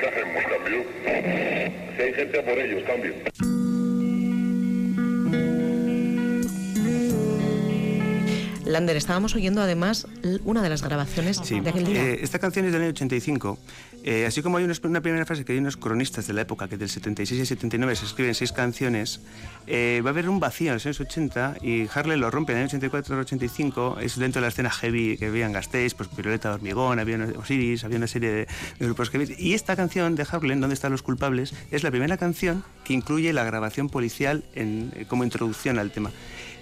¿qué hacemos? ¿Cambio? Si hay gente por ellos, cambio. Lander, estábamos oyendo además una de las grabaciones de aquel día. Eh, esta canción es del año 85 eh, así como hay una primera frase que hay unos cronistas de la época que del 76 y 79 se escriben seis canciones, eh, va a haber un vacío en los años 80 y Harley lo rompe en el año 84 85. Es dentro de la escena heavy que habían Gasteiz, pues Piruleta de Hormigón, había Osiris, había una serie de, grupos heavy. Y esta canción de Harley, ¿Dónde están los culpables?, es la primera canción que incluye la grabación policial en, como introducción al tema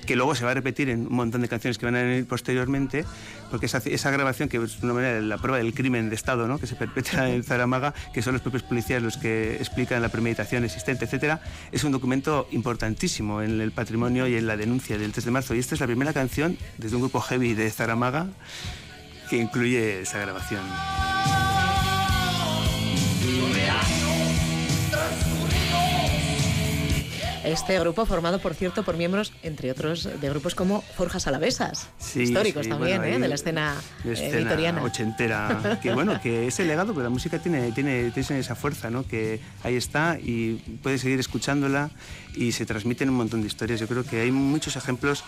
que luego se va a repetir en un montón de canciones que van a venir posteriormente, porque esa, esa grabación, que es una manera la prueba del crimen de Estado ¿no? que se perpetra en Zaramaga, que son los propios policías los que explican la premeditación existente, etcétera, es un documento importantísimo en el patrimonio y en la denuncia del 3 de marzo. Y esta es la primera canción desde un grupo heavy de Zaramaga que incluye esa grabación. Este grupo formado, por cierto, por miembros, entre otros, de grupos como Forjas Alavesas, históricos también, ¿eh? de la escena, escena eh, victoriana. ochentera. que (laughs) bueno, que ese legado, pero la música tiene, tiene, tiene esa fuerza, ¿no? Que ahí está y puedes seguir escuchándola y se transmiten un montón de historias. Yo creo que hay muchos ejemplos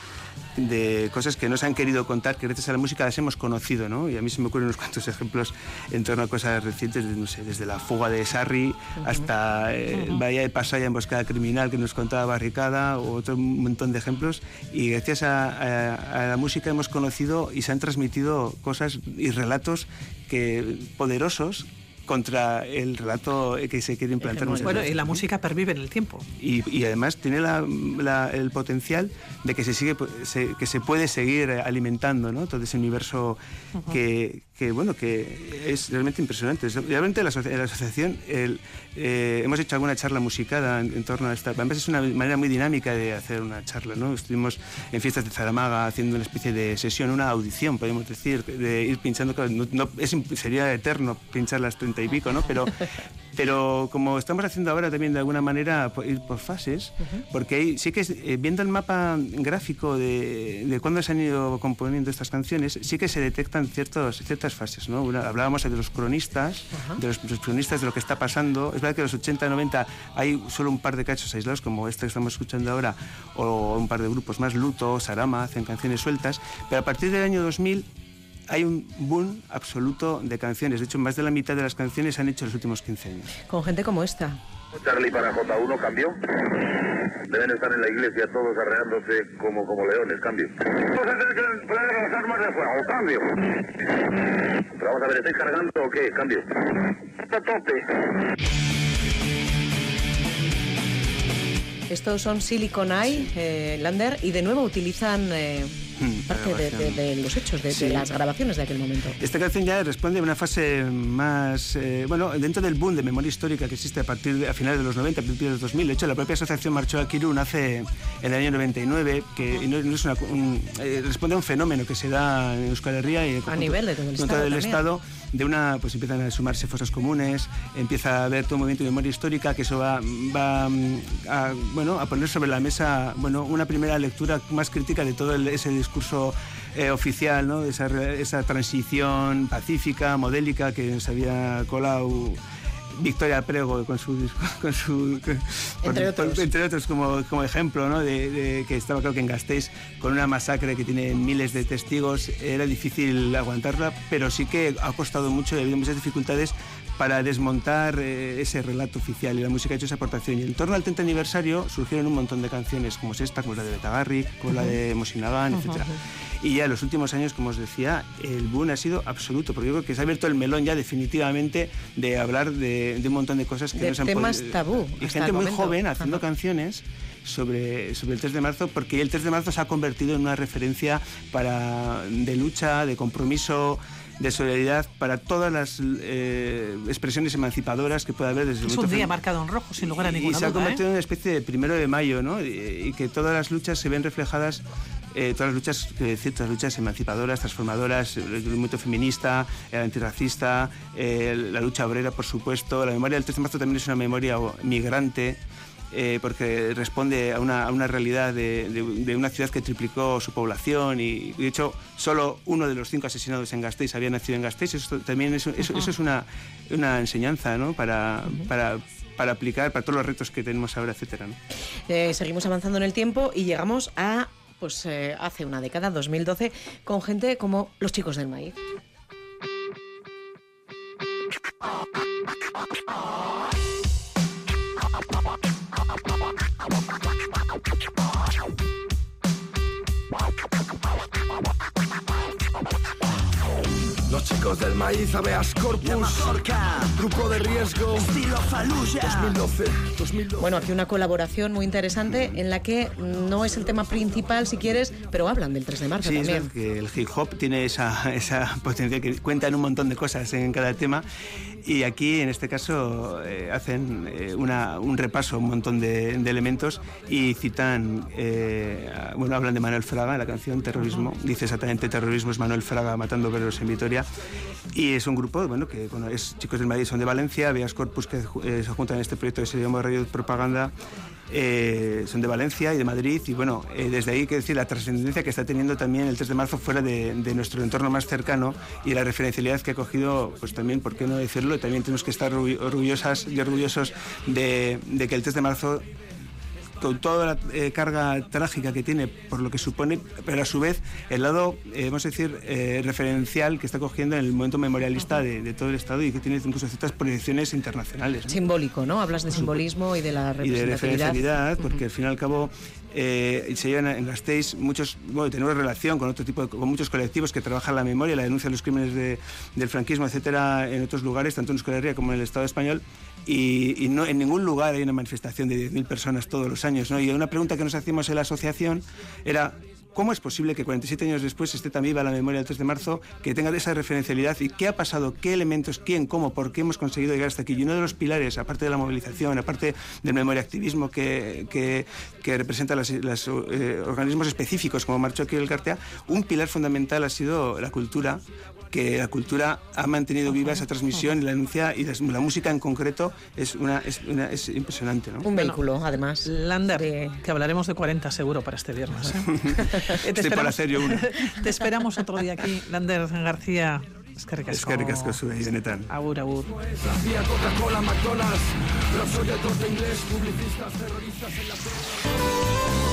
de cosas que no se han querido contar, que gracias a la música las hemos conocido, ¿no? Y a mí se me ocurren unos cuantos ejemplos en torno a cosas recientes, no sé, desde la fuga de Sarri hasta eh, Bahía de Pasaya, emboscada criminal que nos contaba Barricada, o otro montón de ejemplos. Y gracias a, la música hemos conocido y se han transmitido cosas y relatos que, poderosos contra el relato que se quiere implantar. Bueno, y la música pervive en el tiempo. Y, además tiene el potencial de que se, sigue, que se puede seguir alimentando ¿no? todo ese universo que, que bueno, que es realmente impresionante. Realmente la, la asociación eh, hemos hecho alguna charla musicada en, torno a esta. Además es una manera muy dinámica de hacer una charla, ¿no? Estuvimos en fiestas de Zaramaga haciendo una especie de sesión, una audición, podemos decir, de ir pinchando. No, es, sería eterno pinchar las 30 60 y pico, ¿no? Pero, (laughs) pero como estamos haciendo ahora también de alguna manera ir por fases, porque ahí sí que eh, viendo el mapa gráfico de, de cuándo se han ido componiendo estas canciones, sí que se detectan ciertos, fases, ¿no? hablábamos de los cronistas, de los, cronistas de lo que está pasando. Es verdad que en los 80, 90 hay solo un par de cachos aislados, como este que estamos escuchando ahora, o un par de grupos más, Luto, Sarama, hacen canciones sueltas, pero a partir del año 2000 hay un boom absoluto de canciones. De hecho, más de la mitad de las canciones se han hecho en los últimos 15 años. Con gente como esta. Charlie para J1, cambio. Deben estar en la iglesia todos arreándose como, como leones, cambio. Vamos a tener que poner las armas de fuego, cambio. Pero vamos a ver, ¿estáis cargando o qué? Cambio. Está tope. Estos son Silicon Eye, eh, Lander, y de nuevo utilizan eh, parte de, los hechos, de, las grabaciones de aquel momento. Esta canción ya responde a una fase más, eh, bueno, dentro del boom de memoria histórica que existe a partir de a finales de los 90, a principios de los 2000. De hecho, la propia asociación Marchó a Kirun hace en el año 99, que no, es una, eh, responde a un fenómeno que se da en Euskal Herria y a nivel de todo el Estado de una, pues empiezan a sumarse fosas comunes, empieza a haber todo un movimiento de memoria histórica que eso va, va a, bueno, a poner sobre la mesa bueno, una primera lectura más crítica de todo ese discurso eh, oficial, ¿no? esa, esa transición pacífica, modélica que se había colado Victoria Prego con su, (laughs) con su entre, otros. entre otros como, como ejemplo ¿no? de, que estaba creo que en Gasteiz con una masacre que tiene miles de testigos era difícil aguantarla pero sí que ha costado mucho y ha habido muchas dificultades para desmontar eh, ese relato oficial y la música ha hecho esa aportación. Y en torno al 30 aniversario surgieron un montón de canciones, como es esta, como la de Betagarri, como la de Mosinagan, etc. Y ya en los últimos años, como os decía, el boom ha sido absoluto, porque yo creo que se ha abierto el melón ya definitivamente de hablar de, un montón de cosas que de no se han temas tabú. Y gente muy joven haciendo canciones sobre, sobre el 3 de marzo, porque el 3 de marzo se ha convertido en una referencia para, de lucha, de compromiso, de solidaridad para todas las eh, expresiones emancipadoras que pueda haber desde el Es un día marcado en rojo, sin lugar a ninguna duda. Y se ha convertido en una especie de primero de mayo, ¿no? Y, que todas las luchas se ven reflejadas eh, todas las luchas, ciertas luchas emancipadoras, transformadoras, el movimiento feminista, el antirracista, la lucha obrera, por supuesto. La memoria del 3 de marzo también es una memoria migrante eh, porque responde a una, a una realidad de, de, una ciudad que triplicó su población y, de hecho solo uno de los cinco asesinados en Gasteiz había nacido en Gasteiz. Eso también eso, eso, es una, una enseñanza ¿no? para, para para aplicar para todos los retos que tenemos ahora, etcétera. Eh, seguimos avanzando en el tiempo y llegamos a pues eh, hace una década, 2012, con gente como los chicos del maíz. Chicos del maíz, Aveas Corpus, Grupo de Riesgo, Estilo Faluya, 2012, 2012. Bueno, aquí una colaboración muy interesante en la que no es el tema principal, si quieres, pero hablan del 3 de marzo sí, también. Sí, que el hip hop tiene esa, esa potencia que cuentan un montón de cosas en cada tema y aquí, en este caso, eh, hacen eh, un repaso, un montón de, elementos y citan, eh, bueno, hablan de Manuel Fraga, la canción Terrorismo, dice exactamente Terrorismo es Manuel Fraga matando perros en Vitoria y es un grupo, bueno, que bueno, es chicos del Madrid, son de Valencia, Vías Corpus, que se juntan en este proyecto que se llama Radio Propaganda, eh, son de Valencia y de Madrid y bueno, eh, desde ahí que decir la trascendencia que está teniendo también el 3 de marzo fuera de, nuestro entorno más cercano y la referencialidad que ha cogido, pues también, ¿por qué no decirlo? También tenemos que estar orgullosas y orgullosos de, de que el 3 de marzo con toda la eh, carga trágica que tiene por lo que supone, pero a su vez el lado, eh, vamos a decir, eh, referencial que está cogiendo en el momento memorialista de, todo el Estado y que tiene incluso ciertas proyecciones internacionales. Simbólico, ¿no? Hablas de simbolismo y de la representatividad. Y de referencialidad, porque al fin y al cabo se llevan en Gasteiz muchos, bueno, tenemos relación con otro tipo, con muchos colectivos que trabajan la memoria, la denuncia de los crímenes del franquismo, etcétera, en otros lugares, tanto en Euskal como en el Estado español, y, no, en ningún lugar hay una manifestación de 10.000 personas todos los años. ¿no? Y una pregunta que nos hacíamos en la asociación era ¿cómo es posible que 47 años después esté tan viva la memoria del 3 de marzo, que tenga esa referencialidad y qué ha pasado, qué elementos, quién, cómo, por qué hemos conseguido llegar hasta aquí? Y uno de los pilares, aparte de la movilización, aparte del memoriactivismo que, que, que representa los eh, organismos específicos como Marcho aquí el Cartea, un pilar fundamental ha sido la cultura, que la cultura ha mantenido viva esa transmisión y la enuncia y la, música en concreto es una es, una, es impresionante. ¿no? Un vehículo, además. Lander, que hablaremos de 40 seguro para este viernes. ¿eh? (laughs) te, esperamos, uno. (laughs) te esperamos otro día aquí, Lander García. Es que ricasco. Es que ricasco zure benetan. Agur, agur. Coca-Cola, McDonald's, corte inglés, publicistas, terroristas en la...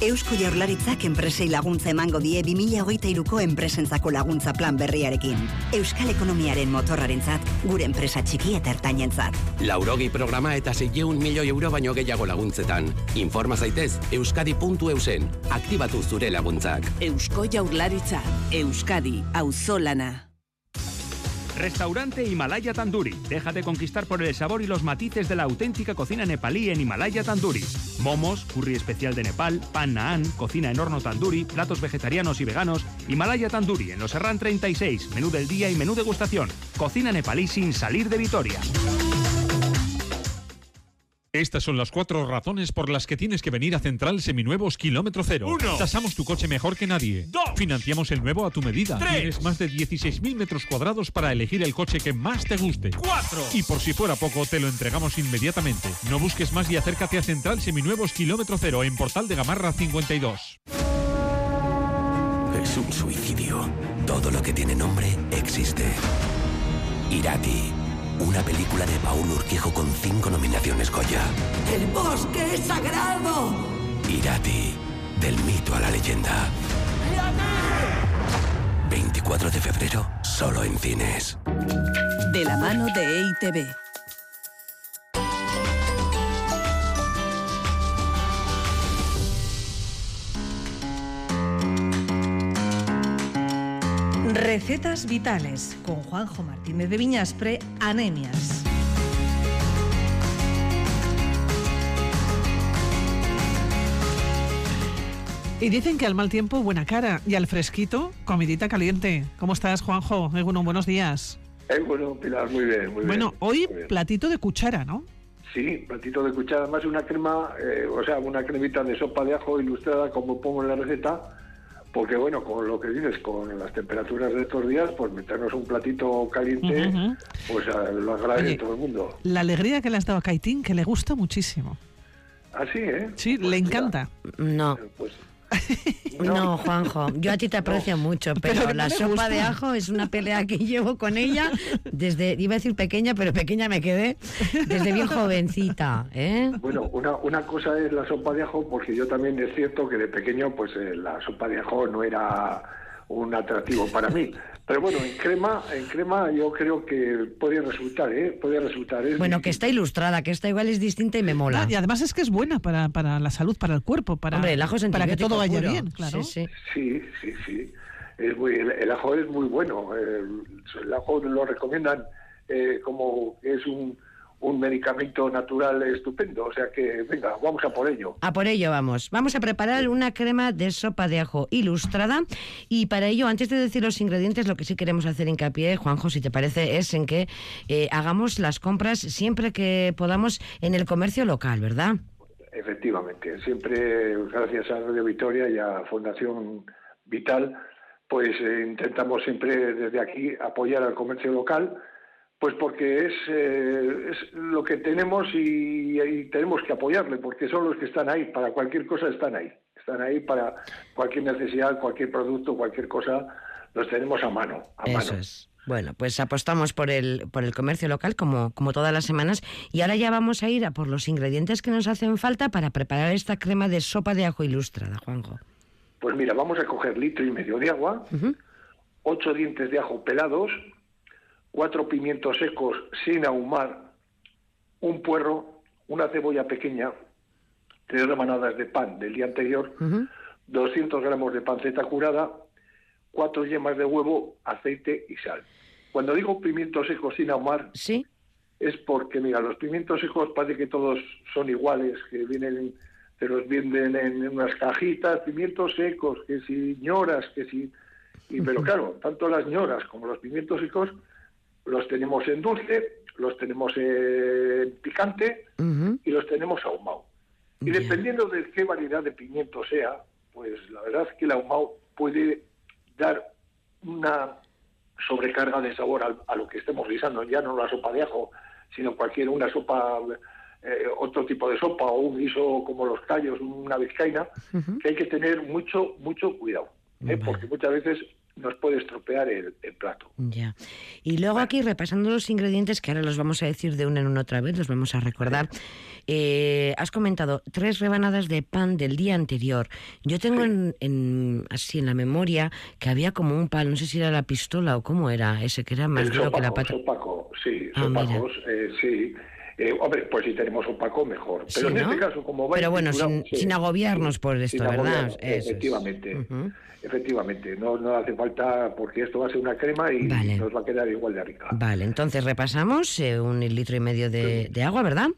Eusko Jaurlaritzak enpresei laguntza emango die 2023ko enpresentzako laguntza plan berriarekin. Euskal ekonomiaren motorrarentzat, gure enpresa txiki eta ertainentzat. Laurogi programa eta 600 milioi euro baino gehiago laguntzetan. Informa zaitez euskadi.eusen. Aktibatu zure laguntzak. Eusko Jaurlaritza, Euskadi, auzolana. Restaurante Himalaya Tanduri. Déjate conquistar por el sabor y los matices de la auténtica cocina nepalí en Himalaya Tanduri. Momos, curry especial de Nepal, pan naan, cocina en horno tanduri, platos vegetarianos y veganos. Himalaya Tanduri en los Serran 36, menú del día y menú degustación. Cocina nepalí sin salir de Vitoria. Estas son las cuatro razones por las que tienes que venir a Central Seminuevos Kilómetro Cero. Uno. Tasamos tu coche mejor que nadie. Dos. Financiamos el nuevo a tu medida. Tres. Tienes más de 16.000 metros cuadrados para elegir el coche que más te guste. Cuatro. Y por si fuera poco, te lo entregamos inmediatamente. No busques más y acércate a Central Seminuevos Kilómetro Cero en Portal de Gamarra 52. Es un suicidio. Todo lo que tiene nombre existe. Irati. Una película de Paul Urquijo con cinco nominaciones Goya. ¡El bosque es sagrado! Irati. Del mito a la leyenda. 24 de febrero, solo en cines. De la mano de E Recetas vitales con Juanjo Martínez de Viñaspre, anemias. Y dicen que al mal tiempo buena cara y al fresquito comidita caliente. ¿Cómo estás, Juanjo? Bueno, buenos días. Eh, bueno, Pilar, muy bien, muy bueno, bien. hoy bien. platito de cuchara, ¿no? Sí, platito de cuchara, además una crema, eh, o sea, una cremita de sopa de ajo ilustrada como pongo en la receta, porque bueno, con lo que dices, con las temperaturas de estos días, pues meternos un platito caliente, pues lo agradece Oye, todo el mundo. La alegría que le has dado a Kaitín, que le gusta muchísimo. Así, ¿eh? Sí, le encanta. No. Pues, (laughs) No, Juanjo, yo a ti te (laughs) aprecio mucho, pero, la sopa gusta. de ajo es una pelea que llevo con ella desde, iba a decir pequeña, pero pequeña me quedé, desde bien jovencita, ¿eh? Bueno, una, una cosa es la sopa de ajo, porque yo también es cierto que de pequeño, pues eh, la sopa de ajo no era un atractivo para mí. Pero bueno, en crema, en crema yo creo que puede resultar, ¿eh? Puede resultar. Es Bueno, que está ilustrada, que esta igual es distinta y me mola. Y además es que es buena para, para la salud, para el cuerpo, para, Hombre, el ajo es para que todo vaya puro. bien, claro. Sí, sí. Sí, sí, sí. Es muy, el, el ajo es muy bueno. El, el ajo lo recomiendan eh, como es un, un medicamento natural estupendo. O sea que, venga, vamos a por ello. A por ello vamos. Vamos a preparar una crema de sopa de ajo ilustrada y para ello, antes de decir los ingredientes, lo que sí queremos hacer hincapié, Juanjo, si te parece, es en que eh, hagamos las compras siempre que podamos en el comercio local, ¿verdad? Efectivamente, siempre gracias a Radio Victoria y a Fundación Vital, pues eh, intentamos siempre desde aquí apoyar al comercio local, pues porque es, eh, es lo que tenemos y, y tenemos que apoyarle, porque son los que están ahí, para cualquier cosa están ahí, están ahí para cualquier necesidad, cualquier producto, cualquier cosa, los tenemos a mano. A Eso mano. es. Bueno, pues apostamos por el, por el comercio local como, como todas las semanas y ahora ya vamos a ir a por los ingredientes que nos hacen falta para preparar esta crema de sopa de ajo ilustrada, Juanjo. Pues mira, vamos a coger litro y medio de agua, ocho dientes de ajo pelados, cuatro pimientos secos sin ahumar, un puerro, una cebolla pequeña, tres remanadas de pan del día anterior, 200 gramos de panceta curada, cuatro yemas de huevo, aceite y sal. Cuando digo pimientos secos sin ahumar, ¿Sí? es porque, mira, los pimientos secos parece que todos son iguales, que vienen, te los venden en unas cajitas, pimientos secos, que si ñoras, que si... Y, pero claro, tanto las ñoras como los pimientos secos los tenemos en dulce, los tenemos en picante y los tenemos ahumado. Y dependiendo de qué variedad de pimiento sea, pues la verdad es que el ahumado puede dar una sobrecarga de sabor a, lo que estemos guisando, ya no la sopa de ajo, sino cualquier, una sopa, eh, otro tipo de sopa o un guiso como los callos, una vizcaína, que hay que tener mucho, mucho cuidado, ¿eh? porque muchas veces nos puede estropear el, plato. Ya. Y luego aquí repasando los ingredientes, que ahora los vamos a decir de una en una otra vez, los vamos a recordar. Eh, has comentado tres rebanadas de pan del día anterior. Yo tengo en, así en la memoria que había como un pan, no sé si era la pistola o cómo era, ese que era más duro que la pata. Sopaco, sí, ah, sopacos, eh, sí. Eh, hombre, pues si tenemos opaco, mejor. Pero en este caso, como va Pero bueno, sin, agobiarnos por esto, ¿verdad? efectivamente. Efectivamente, no, no hace falta porque esto va a ser una crema y nos va a quedar igual de rica. Vale, entonces repasamos eh, un litro y medio de, agua, ¿verdad?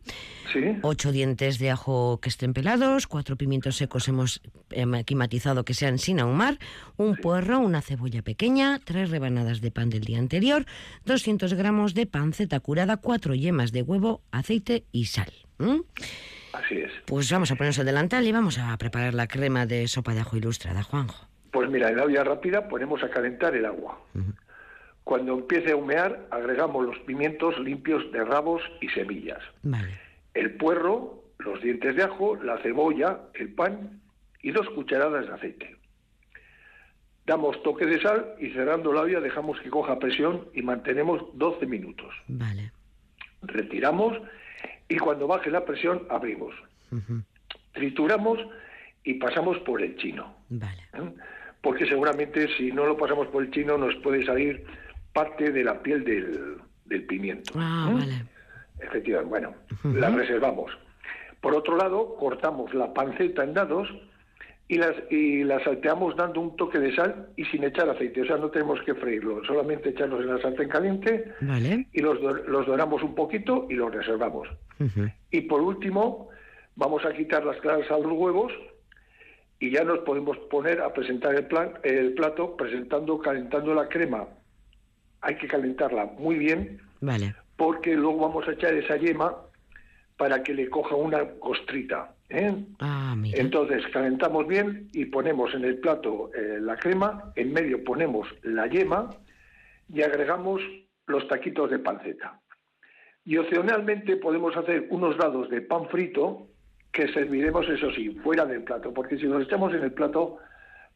Sí. Ocho dientes de ajo que estén pelados, cuatro pimientos secos hemos aquí matizado que sean sin ahumar, un puerro, una cebolla pequeña, tres rebanadas de pan del día anterior, 200 gramos de panceta curada, cuatro yemas de huevo, aceite y sal. Así es. Pues vamos a ponernos el delantal y vamos a preparar la crema de sopa de ajo ilustrada, Juanjo. Pues mira, en la olla rápida ponemos a calentar el agua. Cuando empiece a humear, agregamos los pimientos limpios de rabos y semillas. El puerro, los dientes de ajo, la cebolla, el pan y dos cucharadas de aceite. Damos toque de sal y cerrando la olla dejamos que coja presión y mantenemos 12 minutos. Retiramos y cuando baje la presión abrimos. Trituramos y pasamos por el chino. ¿Eh? porque seguramente si no lo pasamos por el chino nos puede salir parte de la piel del, del pimiento. Ah, ¿Mm? vale. Efectivamente, bueno, la reservamos. Por otro lado, cortamos la panceta en dados y las, y las salteamos dando un toque de sal y sin echar aceite. O sea, no tenemos que freírlo, solamente echarlos en la sartén caliente y los, los doramos un poquito y los reservamos. Y por último, vamos a quitar las claras a los huevos y ya nos podemos poner a presentar el, plan, el plato presentando, calentando la crema. Hay que calentarla muy bien, vale. Porque luego vamos a echar esa yema para que le coja una costrita. ¿eh? Ah, Entonces calentamos bien y ponemos en el plato eh, la crema, en medio ponemos la yema y agregamos los taquitos de panceta. Y opcionalmente podemos hacer unos dados de pan frito que serviremos, eso sí, fuera del plato, porque si los echamos en el plato,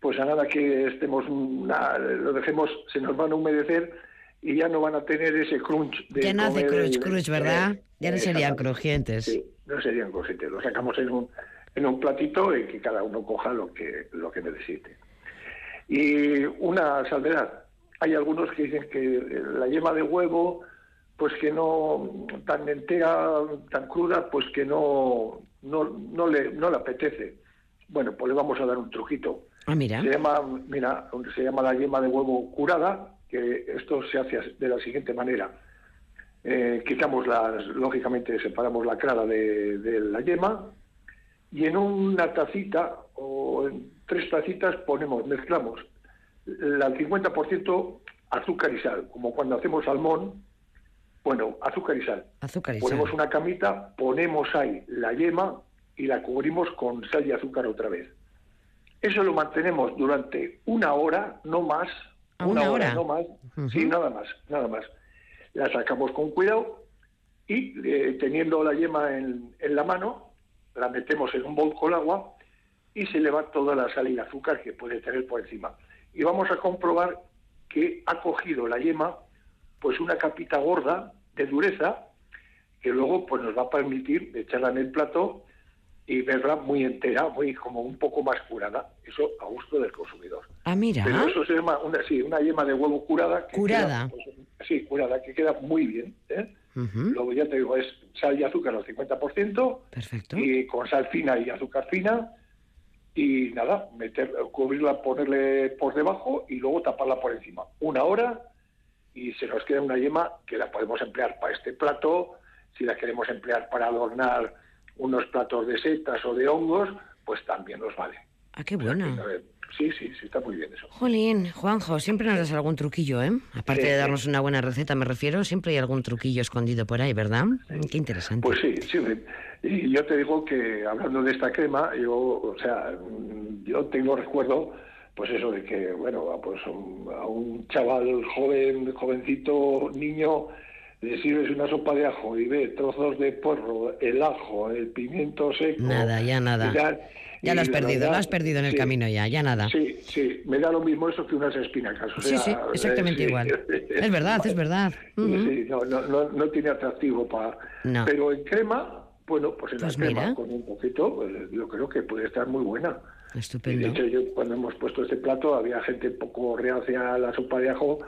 pues a nada que estemos, lo dejemos, se nos van a humedecer y ya no van a tener ese crunch. De ya no hace crunch, crunch, ¿verdad? ya no serían crujientes. Sí, no serían crujientes. Lo sacamos en un, en un platito y que cada uno coja lo que, lo que necesite. Y una salvedad. Hay algunos que dicen que la yema de huevo, pues que no, tan entera, tan cruda, pues que no, no, no, le, no le apetece. Bueno, pues le vamos a dar un truquito. Ah, mira. Se llama, mira, se llama la yema de huevo curada, que esto se hace de la siguiente manera. Eh, quitamos las, lógicamente separamos la clara de, de, la yema y en una tacita o en tres tacitas ponemos, mezclamos el 50% azúcar y sal, como cuando hacemos salmón, bueno, azúcar y sal. Azúcar y ponemos una camita, ponemos ahí la yema y la cubrimos con sal y azúcar otra vez. Eso lo mantenemos durante una hora, no más. Una, hora? no más. Sí, nada más, nada más. La sacamos con cuidado y eh, teniendo la yema en, en, la mano, la metemos en un bol con agua y se le va toda la sal y el azúcar que puede tener por encima. Y vamos a comprobar que ha cogido la yema pues una capita gorda de dureza que luego pues nos va a permitir echarla en el plato y verla muy entera, muy como un poco más curada, eso a gusto del consumidor. Ah, mira. Pero eso se llama una, sí, una yema de huevo curada. Que curada. Pues, sí, curada, que queda muy bien. ¿eh? Luego ya te digo, es sal y azúcar al 50%. Perfecto. Y con sal fina y azúcar fina. Y nada, meter, cubrirla, ponerle por debajo y luego taparla por encima. Una hora y se nos queda una yema que la podemos emplear para este plato, si la queremos emplear para adornar unos platos de setas o de hongos, pues también nos vale. Ah, qué bueno. Sí, sí, sí, está muy bien eso. Jolín, Juanjo, siempre nos das algún truquillo, ¿eh? Aparte de darnos una buena receta, me refiero, siempre hay algún truquillo escondido por ahí, ¿verdad? Qué interesante. Pues sí, sí. Y yo te digo que hablando de esta crema, yo, o sea, yo tengo recuerdo, pues eso de que, bueno, pues a un chaval joven, jovencito, niño, le sirves una sopa de ajo y ve trozos de porro, el ajo, el pimiento seco. Nada, ya nada. Ya lo has perdido, lo has perdido en el camino ya, ya nada. Sí, sí, me da lo mismo eso que unas espinacas. O sí, sí, exactamente eh, igual. Es verdad, es verdad. (laughs) Sí, no, no, no, tiene atractivo para... Pero en crema, bueno, pues en pues la crema con un poquito, pues, yo creo que puede estar muy buena. Estupendo. de hecho, yo cuando hemos puesto este plato había gente poco reacia a la sopa de ajo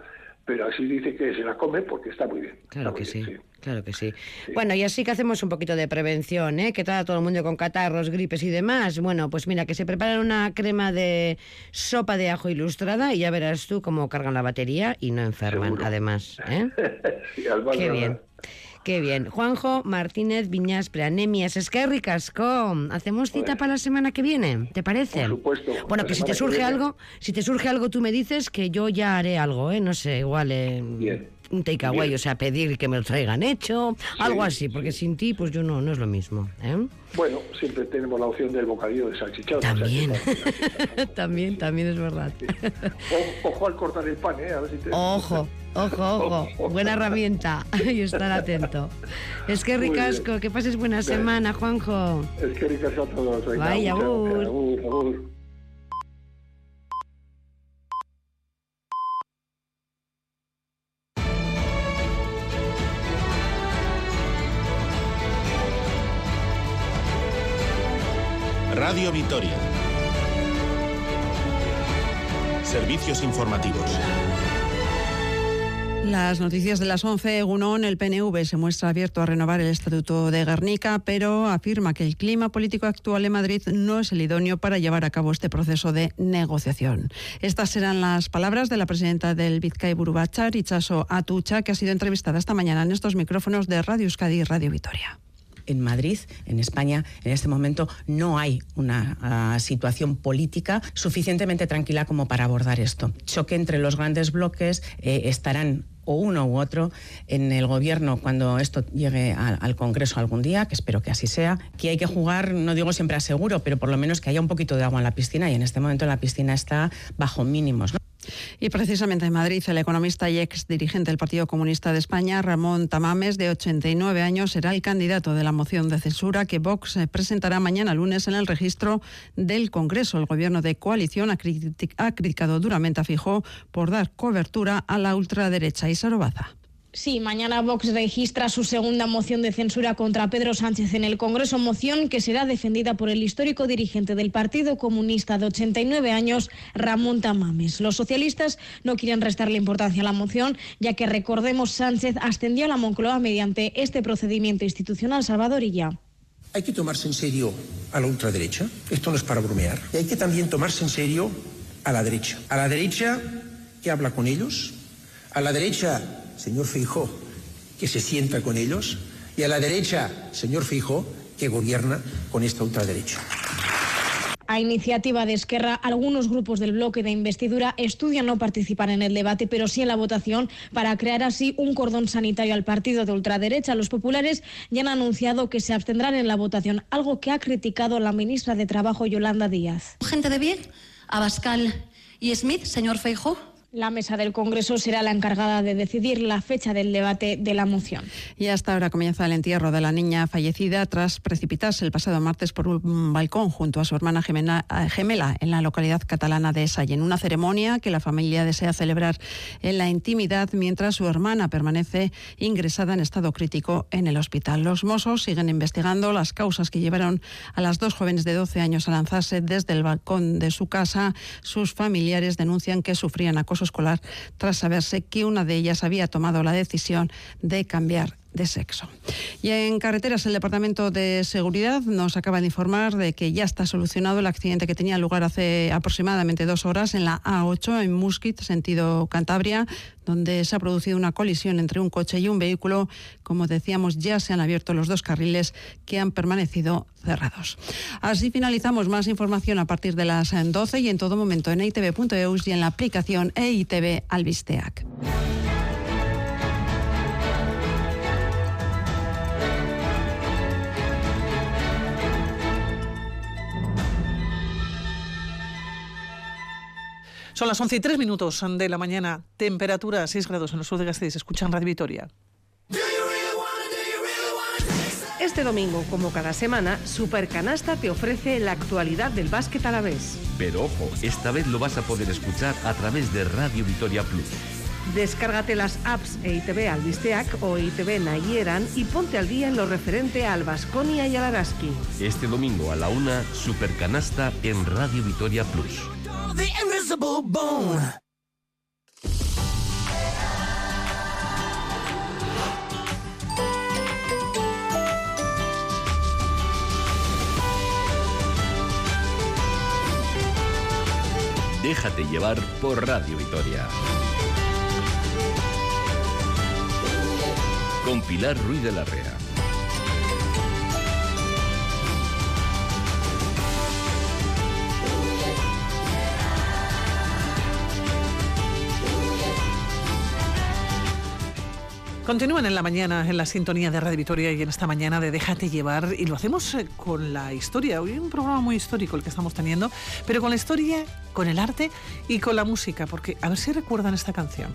pero así dice que se la come porque está muy bien. Claro que sí, claro que sí. Bueno, y así que hacemos un poquito de prevención, ¿eh? Que está todo el mundo con catarros, gripes y demás. Bueno, pues mira, que se prepara una crema de sopa de ajo ilustrada y ya verás tú cómo cargan la batería y no enferman, además. ¿eh? (laughs) Qué bien. Qué bien. Juanjo Martínez Viñas Preanemias. Es que ricasco. Hacemos cita para la semana que viene, ¿te parece? Por supuesto. Bueno, que si te surge algo, si te surge algo tú me dices que yo ya haré algo, ¿eh? No sé, igual eh, un takeaway, o sea, pedir que me lo traigan hecho, algo así, porque sin ti pues yo no no es lo mismo, ¿eh? Bueno, siempre tenemos la opción del bocadillo de salchichón. También, (laughs) también, también es verdad. ojo al cortar el pan, ¿eh? A ver si te... Ojo. Ojo, ojo, buena herramienta (laughs) y estar atento. Es que ricasco, que pases buena semana, Juanjo. Es que ricasco a todos. Vaya, Radio Vitoria. Servicios informativos. Las noticias de las 11, Gunón, el PNV se muestra abierto a renovar el Estatuto de Guernica, pero afirma que el clima político actual en Madrid no es el idóneo para llevar a cabo este proceso de negociación. Estas serán las palabras de la presidenta del Vizcay Burubachar, Ichaso Atucha, que ha sido entrevistada esta mañana en estos micrófonos de Radio Euskadi y Radio Vitoria en Madrid, en España, en este momento no hay una ah, situación política suficientemente tranquila como para abordar esto. Choque entre los grandes bloques eh, estarán o uno u otro en el gobierno cuando esto llegue al Congreso algún día, que espero que así sea, que hay que jugar, no digo siempre a seguro, pero por lo menos que haya un poquito de agua en la piscina y en este momento la piscina está bajo mínimos. Y precisamente en Madrid, el economista y ex dirigente del Partido Comunista de España, Ramón Tamames, de 89 años, será el candidato de la moción de censura que Vox eh, presentará mañana lunes en el registro del Congreso. El gobierno de coalición ha, criticado duramente a Fijó por dar cobertura a la ultraderecha. y Sarobaza. Sí, mañana Vox registra su segunda moción de censura contra Pedro Sánchez en el Congreso, moción que será defendida por el histórico dirigente del Partido Comunista de 89 años, Ramón Tamames. Los socialistas no quieren restarle importancia a la moción, ya que recordemos Sánchez ascendió a la Moncloa mediante este procedimiento institucional salvadorilla. Hay que tomarse en serio a la ultraderecha, esto no es para bromear, y hay que también tomarse en serio a la derecha. A la derecha que habla con ellos, a la derecha señor Fijo, que se sienta con ellos, y a la derecha, señor Fijo, que gobierna con esta ultraderecha. A iniciativa de Esquerra, algunos grupos del bloque de investidura estudian no participar en el debate, pero sí en la votación para crear así un cordón sanitario al partido de ultraderecha. Los populares ya han anunciado que se abstendrán en la votación, algo que ha criticado la ministra de Trabajo, Yolanda Díaz. Gente de bien, Abascal y Smith, señor Feijóo. La mesa del Congreso será la encargada de decidir la fecha del debate de la moción. Y hasta ahora comienza el entierro de la niña fallecida tras precipitarse el pasado martes por un balcón junto a su hermana eh, gemela, en la localidad catalana de En Una ceremonia que la familia desea celebrar en la intimidad mientras su hermana permanece ingresada en estado crítico en el hospital. Los Mossos siguen investigando las causas que llevaron a las dos jóvenes de 12 años a lanzarse desde el balcón de su casa. Sus familiares denuncian que sufrían acoso escolar tras saberse que una de ellas había tomado la decisión de cambiar de sexo. Y en carreteras, el Departamento de Seguridad nos acaba de informar de que ya está solucionado el accidente que tenía lugar hace aproximadamente dos horas en la A8 en Musquit, sentido Cantabria, donde se ha producido una colisión entre un coche y un vehículo. Como decíamos, ya se han abierto los dos carriles que han permanecido cerrados. Así finalizamos más información a partir de las 12 y en todo momento en eitv.eus y en la aplicación EITV Albisteac. Son las 11 y 3 minutos de la mañana. Temperatura 6 grados en el sur de Gasteiz. Escuchan Radio Vitoria. Este domingo, como cada semana, Supercanasta te ofrece la actualidad del básquet a la vez. Pero ojo, esta vez lo vas a poder escuchar a través de Radio Vitoria Plus. Descárgate las apps EITV Albisteac o EITV Nayieran y ponte al día en lo referente al Vasconia y al Araski. Este domingo a la una, Supercanasta en Radio Vitoria Plus. The invisible bone. Déjate llevar por Radio Vitoria. Con Pilar Ruiz de la Rea. Continúan en la mañana en la sintonía de Radio Vitoria y en esta mañana de Déjate llevar y lo hacemos eh, con la historia. Hoy un programa muy histórico el que estamos teniendo, pero con la historia, con el arte y con la música, porque a ver si recuerdan esta canción.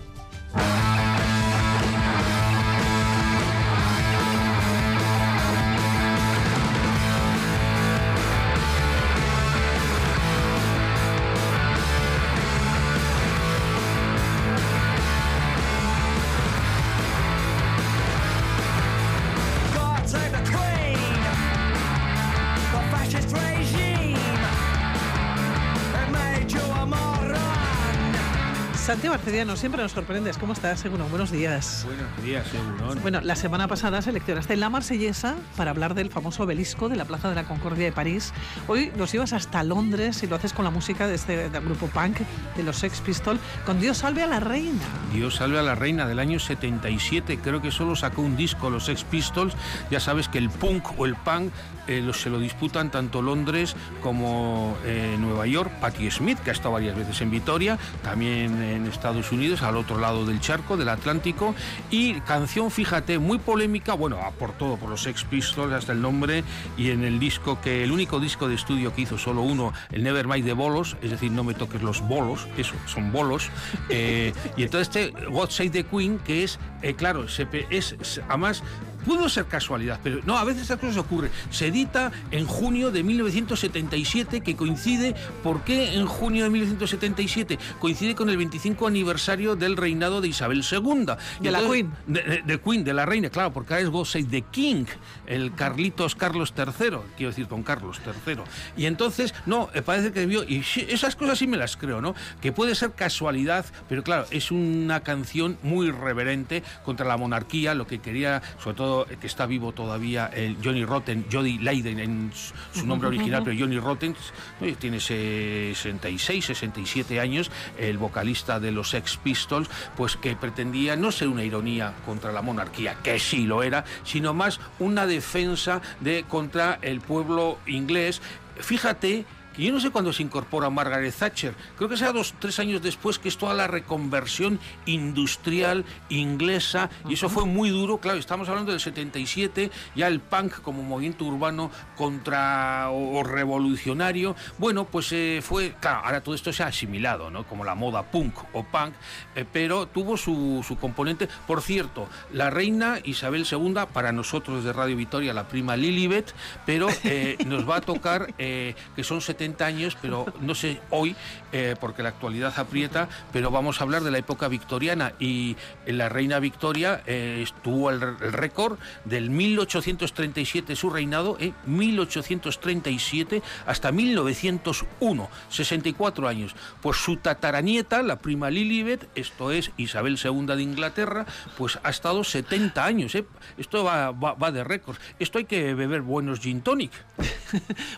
Arcediano, siempre nos sorprendes. ¿Cómo estás, Seguro? Buenos días. Buenos días, Segurón. Bueno, la semana pasada seleccionaste la marsellesa para hablar del famoso obelisco de la Plaza de la Concordia de París. Hoy nos ibas hasta Londres y lo haces con la música de este del grupo punk de los Sex Pistols, con Dios salve a la reina. Dios salve a la reina del año 77, creo que solo sacó un disco los Sex Pistols. Ya sabes que el punk o el punk eh, se lo disputan tanto Londres como eh, Nueva York. Patti Smith, que ha estado varias veces en Vitoria, también en Estados Unidos, al otro lado del charco, del Atlántico. Y canción, fíjate, muy polémica, bueno, por todo, por los Sex Pistols, hasta el nombre, y en el disco que, el único disco de estudio que hizo solo uno, el Nevermind de bolos, es decir, no me toques los bolos, eso, son bolos. eh, y entonces este God Save the Queen, que es, claro, se es- además Pudo ser casualidad, pero no, a veces estas cosas ocurren. Se edita en junio de 1977, que coincide, ¿por qué en junio de 1977? Coincide con el 25 aniversario del reinado de Isabel II. De la Queen. De, de- de Queen, de la reina, claro, porque ahora es Save the King, el Carlitos Carlos III, quiero decir, don Carlos III. Y entonces, no, eh, parece que debió, y esas cosas sí me las creo, ¿no? Que puede ser casualidad, pero claro, es una canción muy reverente contra la monarquía, lo que quería, sobre todo, que está vivo todavía el Johnny Rotten, Jody Leiden en su- nombre original, pero Johnny Rotten eh, tiene 66, 67 años, el vocalista de los Sex Pistols, pues que pretendía no ser una ironía contra la monarquía, que sí lo era, sino más una defensa de contra el pueblo inglés. Fíjate que yo no sé cuándo se incorpora Margaret Thatcher, creo que sea dos, tres años después, que es toda la reconversión industrial inglesa, y eso fue muy duro, claro, estamos hablando del 77, ya el punk como movimiento urbano contra o, o revolucionario, bueno, pues eh, fue, claro, ahora todo esto se ha asimilado, ¿no? Como la moda punk o punk, eh, pero tuvo su, su componente, por cierto, la reina Isabel II, para nosotros de Radio Vitoria, la prima Lilibet, pero eh, (laughs) nos va a tocar, que son 70 70 años, pero no sé hoy, eh, porque la actualidad aprieta, pero vamos a hablar de la época victoriana y la reina Victoria eh, estuvo el, el récord del 1837 su reinado, en 1837 hasta 1901, 64 años. Pues su tataranieta, la prima Lilibet, esto es Isabel II de Inglaterra, pues ha estado 70 años. ¿eh? Esto va, va- va de récord. Esto hay que beber buenos gin tonic. (laughs)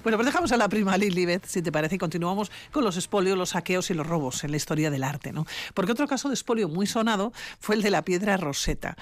Bueno, pues dejamos a la prima Lilibet, si te parece, y continuamos con los espolios, los saqueos y los robos en la historia del arte, ¿no? Porque otro caso de espolio muy sonado fue el de la piedra Rosetta.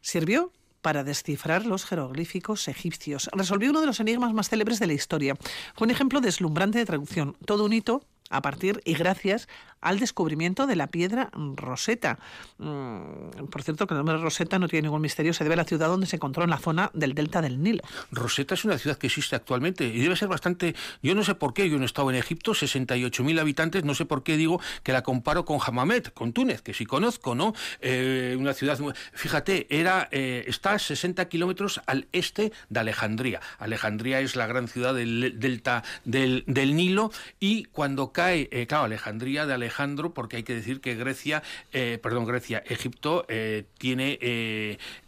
Sirvió para descifrar los jeroglíficos egipcios. Resolvió uno de los enigmas más célebres de la historia. Fue un ejemplo deslumbrante de traducción. Todo un hito a partir y gracias al descubrimiento de la piedra Rosetta. Mm, por cierto, que el nombre Rosetta no tiene ningún misterio, se debe a la ciudad donde se encontró en la zona del delta del Nilo. Rosetta es una ciudad que existe actualmente y debe ser bastante. Yo no sé por qué, yo no he estado en Egipto, 68.000 habitantes, no sé por qué digo que la comparo con Hammamet, con Túnez, que sí conozco, ¿no? Eh, una ciudad. Fíjate, era, eh, está a 60 kilómetros al este de Alejandría. Alejandría es la gran ciudad del delta del, del Nilo y cuando cae, eh, claro, Alejandría de Alejandro, porque hay que decir que Grecia, eh, perdón, Grecia, Egipto eh, tiene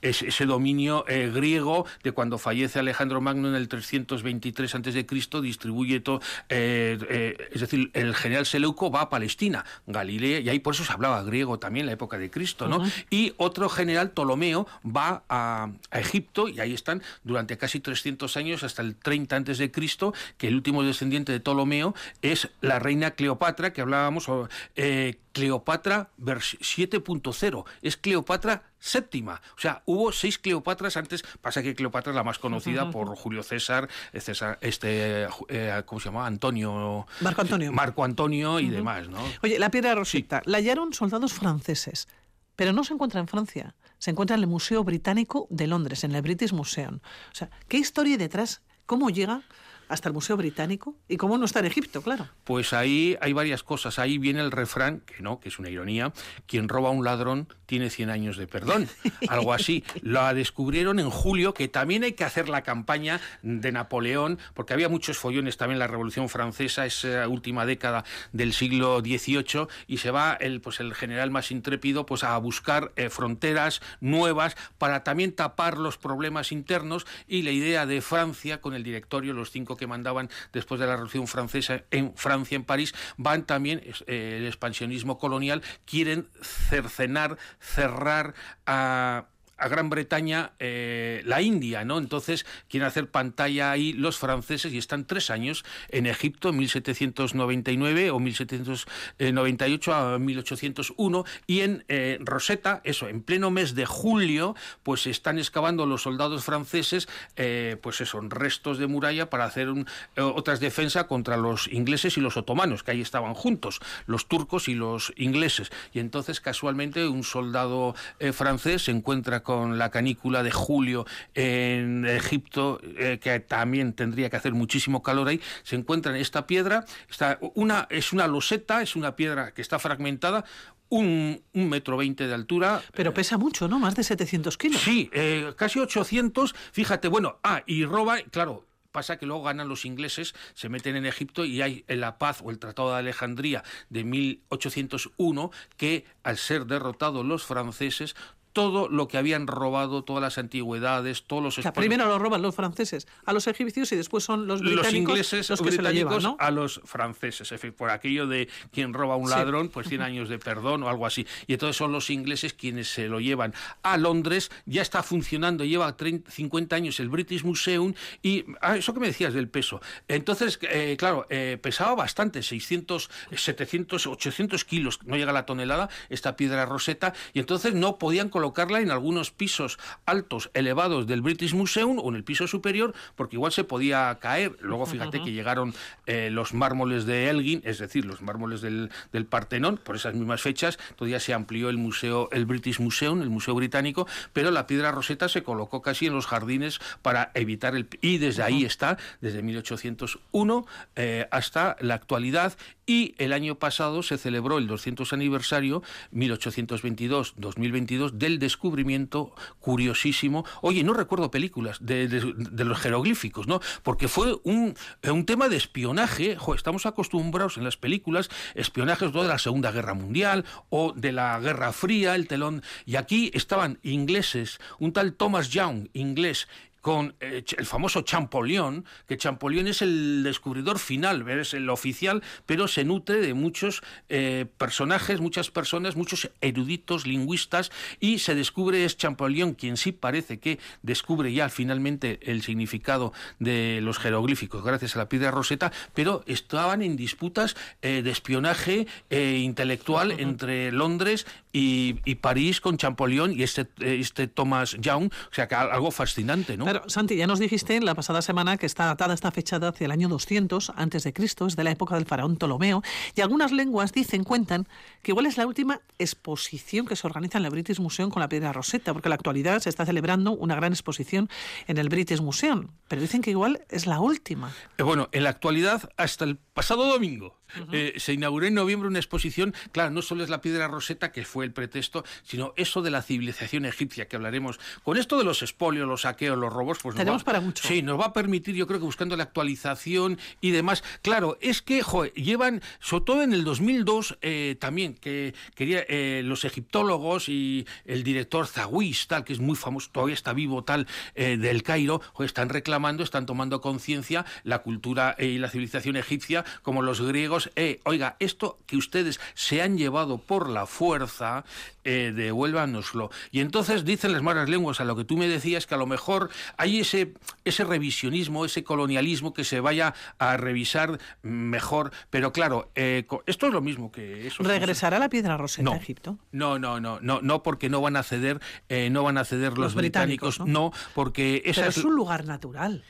ese, dominio griego de cuando fallece Alejandro Magno en el 323 a.C., distribuye todo, es decir, el general Seleuco va a Palestina, Galilea, y ahí por eso se hablaba griego también en la época de Cristo, ¿no? Y otro general, Ptolomeo, va a, a Egipto y ahí están durante casi 300 años, hasta el 30 antes de Cristo, que el último descendiente de Ptolomeo es la reina Cleopatra, que hablábamos, eh, Cleopatra vers- 7.0, es Cleopatra séptima. O sea, hubo seis Cleopatras antes, pasa que Cleopatra es la más conocida por Julio César, eh, César este, eh, ¿cómo se llama? Antonio. Marco Antonio. Marco Antonio y demás, ¿no? Oye, la piedra Rosetta la hallaron soldados franceses, pero no se encuentra en Francia. Se encuentra en el Museo Británico de Londres, en el British Museum. O sea, ¿qué historia hay detrás? ¿Cómo llega hasta el Museo Británico? ¿Y cómo no está en Egipto, claro? Pues ahí hay varias cosas. Ahí viene el refrán, que no, que es una ironía, quien roba a un ladrón tiene 100 años de perdón. (laughs) Algo así. La descubrieron en julio, que también hay que hacer la campaña de Napoleón, porque había muchos follones también en la Revolución Francesa, esa última década del siglo XVIII, y se va el, pues el general más intrépido pues a buscar eh, fronteras nuevas para también tapar los problemas internos y la idea de Francia con el directorio, los cinco que mandaban después de la Revolución Francesa en Francia, en París, van también, eh, el expansionismo colonial, quieren cercenar, cerrar a a Gran Bretaña eh, la India, ¿no? Entonces quieren hacer pantalla ahí los franceses y están tres años en Egipto, en 1799 o 1798 a 1801 y en eh, Rosetta, eso, en pleno mes de julio, pues están excavando los soldados franceses, eh, pues eso, restos de muralla para hacer un, eh, otras defensas contra los ingleses y los otomanos, que ahí estaban juntos, los turcos y los ingleses. Y entonces casualmente un soldado francés se encuentra con la canícula de julio en Egipto, eh, que también tendría que hacer muchísimo calor ahí, se encuentra en esta piedra, está una, es una loseta, es una piedra que está fragmentada, un, un metro veinte de altura. Pero pesa mucho, ¿no? Más de 700 kilos. Sí, eh, casi 800. Fíjate, bueno, ah, y roba, claro. Pasa que luego ganan los ingleses, se meten en Egipto y hay la paz o el Tratado de Alejandría de 1801 que al ser derrotados los franceses todo lo que habían robado, todas las antigüedades, todos los O sea, primero lo roban los franceses a los egipcios y después son los británicos los ingleses los que se británicos llevan, ¿no? a los franceses, por aquello de quien roba a un Sí. ladrón, pues 100 años de perdón o algo así. Y entonces son los ingleses quienes se lo llevan a Londres, ya está funcionando, lleva 30, 50 años el British Museum y ah, eso que me decías del peso. Entonces, eh, claro, eh, pesaba bastante, 600, 700, 800 kilos, no llega a la tonelada, esta piedra roseta, y entonces no podían colocarla en algunos pisos altos, elevados del British Museum o en el piso superior, porque igual se podía caer. Luego fíjate que llegaron eh, los mármoles de Elgin, es decir, los mármoles del, del Partenón, por esas mismas fechas, todavía se amplió el museo, el British Museum, el Museo Británico, pero la piedra roseta se colocó casi en los jardines para evitar el... Y desde ahí está, desde 1801 eh, hasta la actualidad, y el año pasado se celebró el 200 aniversario, 1822-2022, del del descubrimiento curiosísimo. Oye, no recuerdo películas de, de- los jeroglíficos, ¿no? Porque fue un, eh, un tema de espionaje. Estamos acostumbrados en las películas, espionajes de la Segunda Guerra Mundial o de la Guerra Fría, el telón. Y aquí estaban ingleses, un tal Thomas Young, inglés, con eh, el famoso Champollion, que Champollion es el descubridor final, es el oficial, pero se nutre de muchos eh, personajes, muchas personas, muchos eruditos, lingüistas, y se descubre es Champollion quien sí parece que descubre ya finalmente el significado de los jeroglíficos gracias a la piedra roseta, pero estaban en disputas eh, de espionaje intelectual entre Londres y, y París con Champollion y este, este Thomas Young, o sea que al- algo fascinante, ¿no? Claro, Santi, ya nos dijiste la pasada semana que está datada esta fecha hacia el año 200 antes de Cristo, es de la época del faraón Ptolomeo, y algunas lenguas dicen, cuentan, que igual es la última exposición que se organiza en el British Museum con la piedra roseta, porque en la actualidad se está celebrando una gran exposición en el British Museum, pero dicen que igual es la última. Eh, Bueno, en la actualidad, hasta el pasado domingo, eh, se inauguró en noviembre una exposición, claro, no solo es la piedra roseta, que fue el pretexto, sino eso de la civilización egipcia, que hablaremos. Con esto de los espolios, los saqueos, los robos, pues Tenemos va- para mucho. Sí, nos va a permitir, yo creo que buscando la actualización y demás. Claro, es que, llevan, sobre todo en el 2002, eh, también, que quería eh, los egiptólogos y el director Zawis, tal, que es muy famoso, todavía está vivo, tal, eh, del Cairo, están reclamando, están tomando conciencia la cultura y la civilización egipcia, como los griegos. Eh, oiga, esto que ustedes se han llevado por la fuerza, eh, devuélvanoslo. Y entonces dicen las malas lenguas a lo que tú me decías, que a lo mejor hay ese, ese revisionismo, ese colonialismo que se vaya a revisar mejor. Pero claro, eh, esto es lo mismo que eso. ¿Regresará la piedra roseta No. a Egipto? No, no, no, no, no, porque no van a ceder, eh, no van a ceder los, Los británicos, británicos, no, porque esa Pero es es un lugar natural.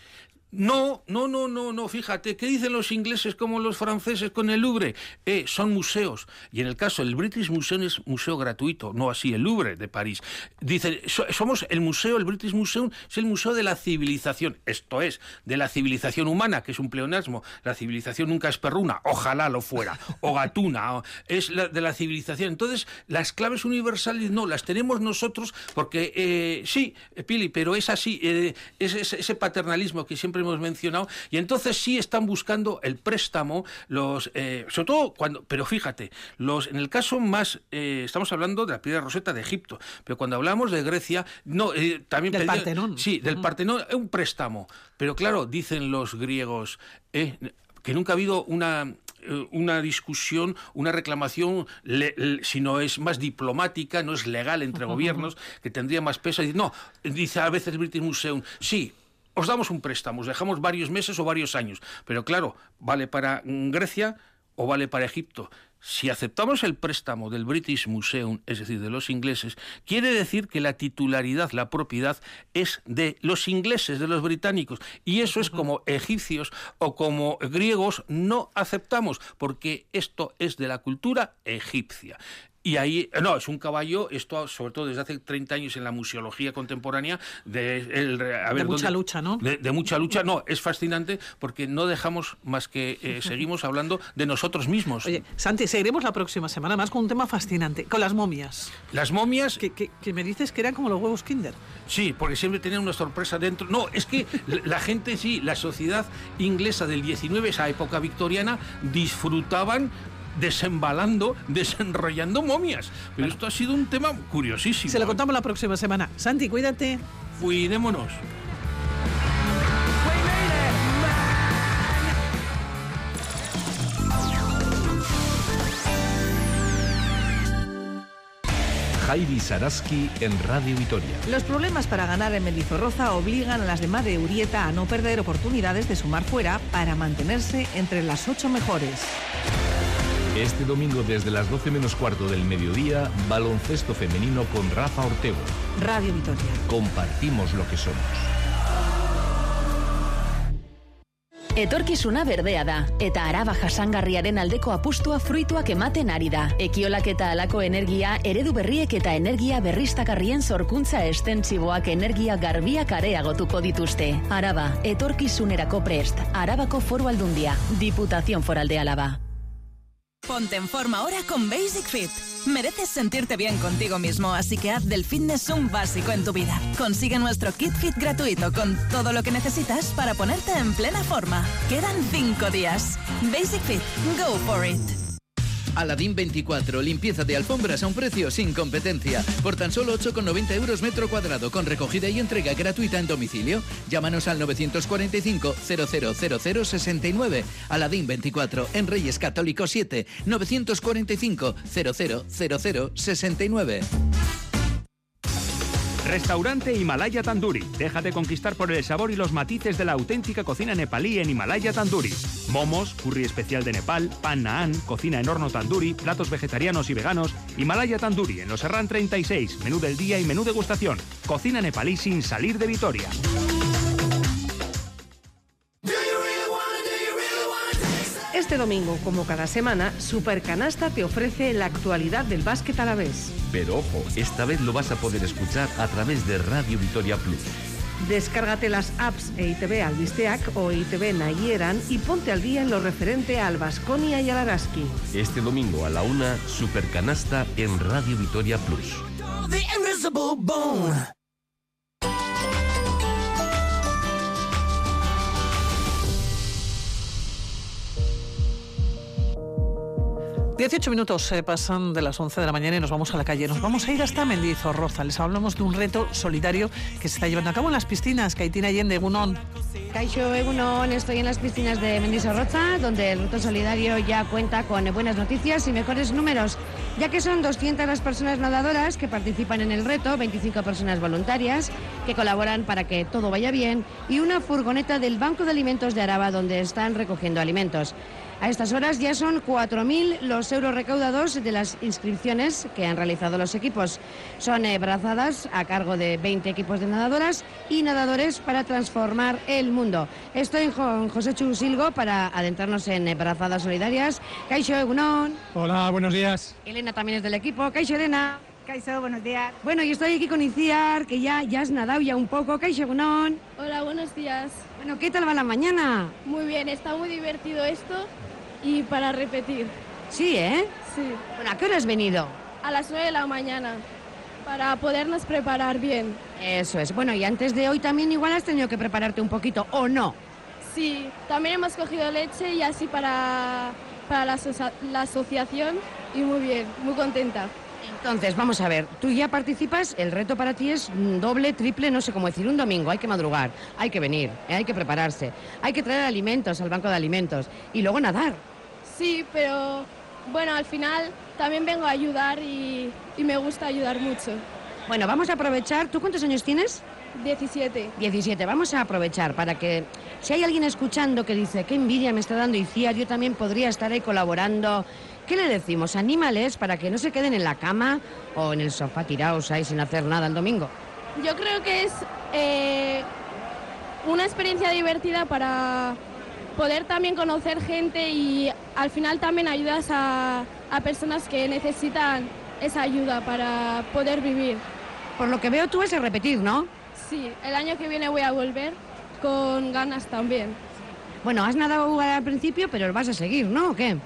No, no, no, no, no, fíjate, ¿qué dicen los ingleses como los franceses con el Louvre? Eh, son museos. Y en el caso del British Museum es museo gratuito, no así el Louvre de París. Dicen, so- somos el museo, el British Museum es el museo de la civilización, esto es, de la civilización humana, que es un pleonasmo. La civilización nunca es perruna, ojalá lo fuera, o gatuna, es la, de la civilización. Entonces, las claves universales no, las tenemos nosotros porque, eh, sí, eh, Pili, pero es así, eh, es- ese paternalismo que siempre hemos mencionado, y entonces sí están buscando el préstamo, los, eh, sobre todo cuando, pero fíjate, los, en el caso más, eh, estamos hablando de la piedra roseta de Egipto, pero cuando hablamos de Grecia, no, eh, también Del Partenón. Sí, del Partenón, es un préstamo, pero claro, dicen los griegos, eh, que nunca ha habido una una discusión, una reclamación, le- le- si no es más diplomática, no es legal entre gobiernos, que tendría más peso. Y no, dice a veces British Museum, sí, os damos un préstamo, os dejamos varios meses o varios años, pero claro, vale para Grecia o vale para Egipto. Si aceptamos el préstamo del British Museum, es decir, de los ingleses, quiere decir que la titularidad, la propiedad, es de los ingleses, de los británicos. Y eso es como egipcios o como griegos no aceptamos, porque esto es de la cultura egipcia. Y ahí, no, es un caballo, esto sobre todo desde hace 30 años en la museología contemporánea, de, el- a ver, mucha ¿dónde- lucha, ¿no? de, de mucha lucha, no, es fascinante porque no dejamos más que eh, (laughs) seguimos hablando de nosotros mismos. Oye, Santi, seguiremos la próxima semana más con un tema fascinante, con las momias. Las momias... Que, que- que me dices que eran como los huevos Kinder. Sí, porque siempre tenían una sorpresa dentro. No, es que la- la gente, sí, la sociedad inglesa del 19, esa época victoriana, disfrutaban desembalando, desenrollando momias. Pero esto ha sido un tema curiosísimo. Se lo ¿eh? contamos la próxima semana. Santi, cuídate. Cuidémonos. Javi Saraski en Radio Vitoria. Los problemas para ganar en Mendizorroza obligan a las de Madre Urieta a no perder oportunidades de sumar fuera para mantenerse entre las ocho mejores. Este domingo desde las 12 menos cuarto del mediodía, baloncesto femenino con Rafa Ortego. Radio Vitoria. Compartimos lo que somos. Etorkizuna berdea da, eta araba jasangarriaren aldeko apustua fruituak ematen ari da. Ekiolak eta alako energia, eredu berriek eta energia berriztagarrien zorkuntza estentsiboak energia garbiak areagotuko dituzte. Araba, etorkizunerako prest, Arabako foru aldundia, Diputación Foral de Álava. Ponte en forma ahora con Basic Fit. Mereces sentirte bien contigo mismo, así que haz del fitness un básico en tu vida. Consigue nuestro kit fit gratuito con todo lo que necesitas para ponerte en plena forma. Quedan 5 días. Basic Fit, go for it. Aladín 24, limpieza de alfombras a un precio sin competencia. Por tan solo 8,90 euros metro cuadrado, con recogida y entrega gratuita en domicilio. Llámanos al 945 000069. Aladín 24, en Reyes Católicos 7, 945 000069. Restaurante Himalaya Tandoori. Déjate conquistar por el sabor y los matices de la auténtica cocina nepalí en Himalaya Tandoori. Momos, curry especial de Nepal, pan naan, cocina en horno tandoori, platos vegetarianos y veganos. Himalaya Tandoori en los Serran 36, menú del día y menú degustación. Cocina nepalí sin salir de Vitoria. Este domingo, como cada semana, Supercanasta te ofrece la actualidad del básquet a la vez. Pero ojo, esta vez lo vas a poder escuchar a través de Radio Vitoria Plus. Descárgate las apps EITB Albisteac o EITB Nayieran y ponte al día en lo referente al Vasconia y al Araski. Este domingo a la una, Supercanasta en Radio Vitoria Plus. The invisible bone. 18 minutos eh, pasan de las 11 de la mañana y nos vamos a la calle. Nos vamos a ir hasta Mendizorroza. Les hablamos de un reto solidario que se está llevando a cabo en las piscinas. Caitina Allende, Gunón. Caixo Egunon, estoy en las piscinas de Mendizorroza, donde el reto solidario ya cuenta con buenas noticias y mejores números, ya que son 200 las personas nadadoras que participan en el reto, 25 personas voluntarias que colaboran para que todo vaya bien y una furgoneta del Banco de Alimentos de Araba donde están recogiendo alimentos. A estas horas ya son 4.000 los euros recaudados de las inscripciones que han realizado los equipos. Son eh, brazadas a cargo de 20 equipos de nadadoras y nadadores para transformar el mundo. Estoy con José Chusilgo para adentrarnos en eh, brazadas solidarias. Caixo Egunon. Hola, buenos días. Elena también es del equipo. Caixo Elena. Caixo, buenos días. Bueno, y estoy aquí con Iciar, que ya, ya has nadado ya un poco. Caixo Egunon. Hola, buenos días. Bueno, ¿qué tal va la mañana? Muy bien, está muy divertido esto y para repetir. Sí, ¿eh? Sí. Bueno, ¿a qué hora has venido? A las 9 de la mañana, para podernos preparar bien. Eso es. Bueno, y antes de hoy también igual has tenido que prepararte un poquito, ¿o no? Sí, también hemos cogido leche y así para, para la, la asociación y muy bien, muy contenta. Entonces, vamos a ver, tú ya participas, el reto para ti es doble, triple, no sé cómo decir, un domingo, hay que madrugar, hay que venir, eh, hay que prepararse, hay que traer alimentos al banco de alimentos y luego nadar. Sí, pero bueno, al final también vengo a ayudar y, y me gusta ayudar mucho. Bueno, vamos a aprovechar, ¿tú cuántos años tienes? 17. 17, vamos a aprovechar para que si hay alguien escuchando que dice, qué envidia me está dando Iciar, yo también podría estar ahí colaborando. ¿Qué le decimos? Anímales para que no se queden en la cama o en el sofá tirados ahí sin hacer nada el domingo. Yo creo que es eh, una experiencia divertida para poder también conocer gente y al final también ayudas a, a personas que necesitan esa ayuda para poder vivir. Por lo que veo tú es a repetir, ¿no? Sí, el año que viene voy a volver con ganas también. Bueno, has nadado al principio, pero vas a seguir, ¿no? ¿O qué?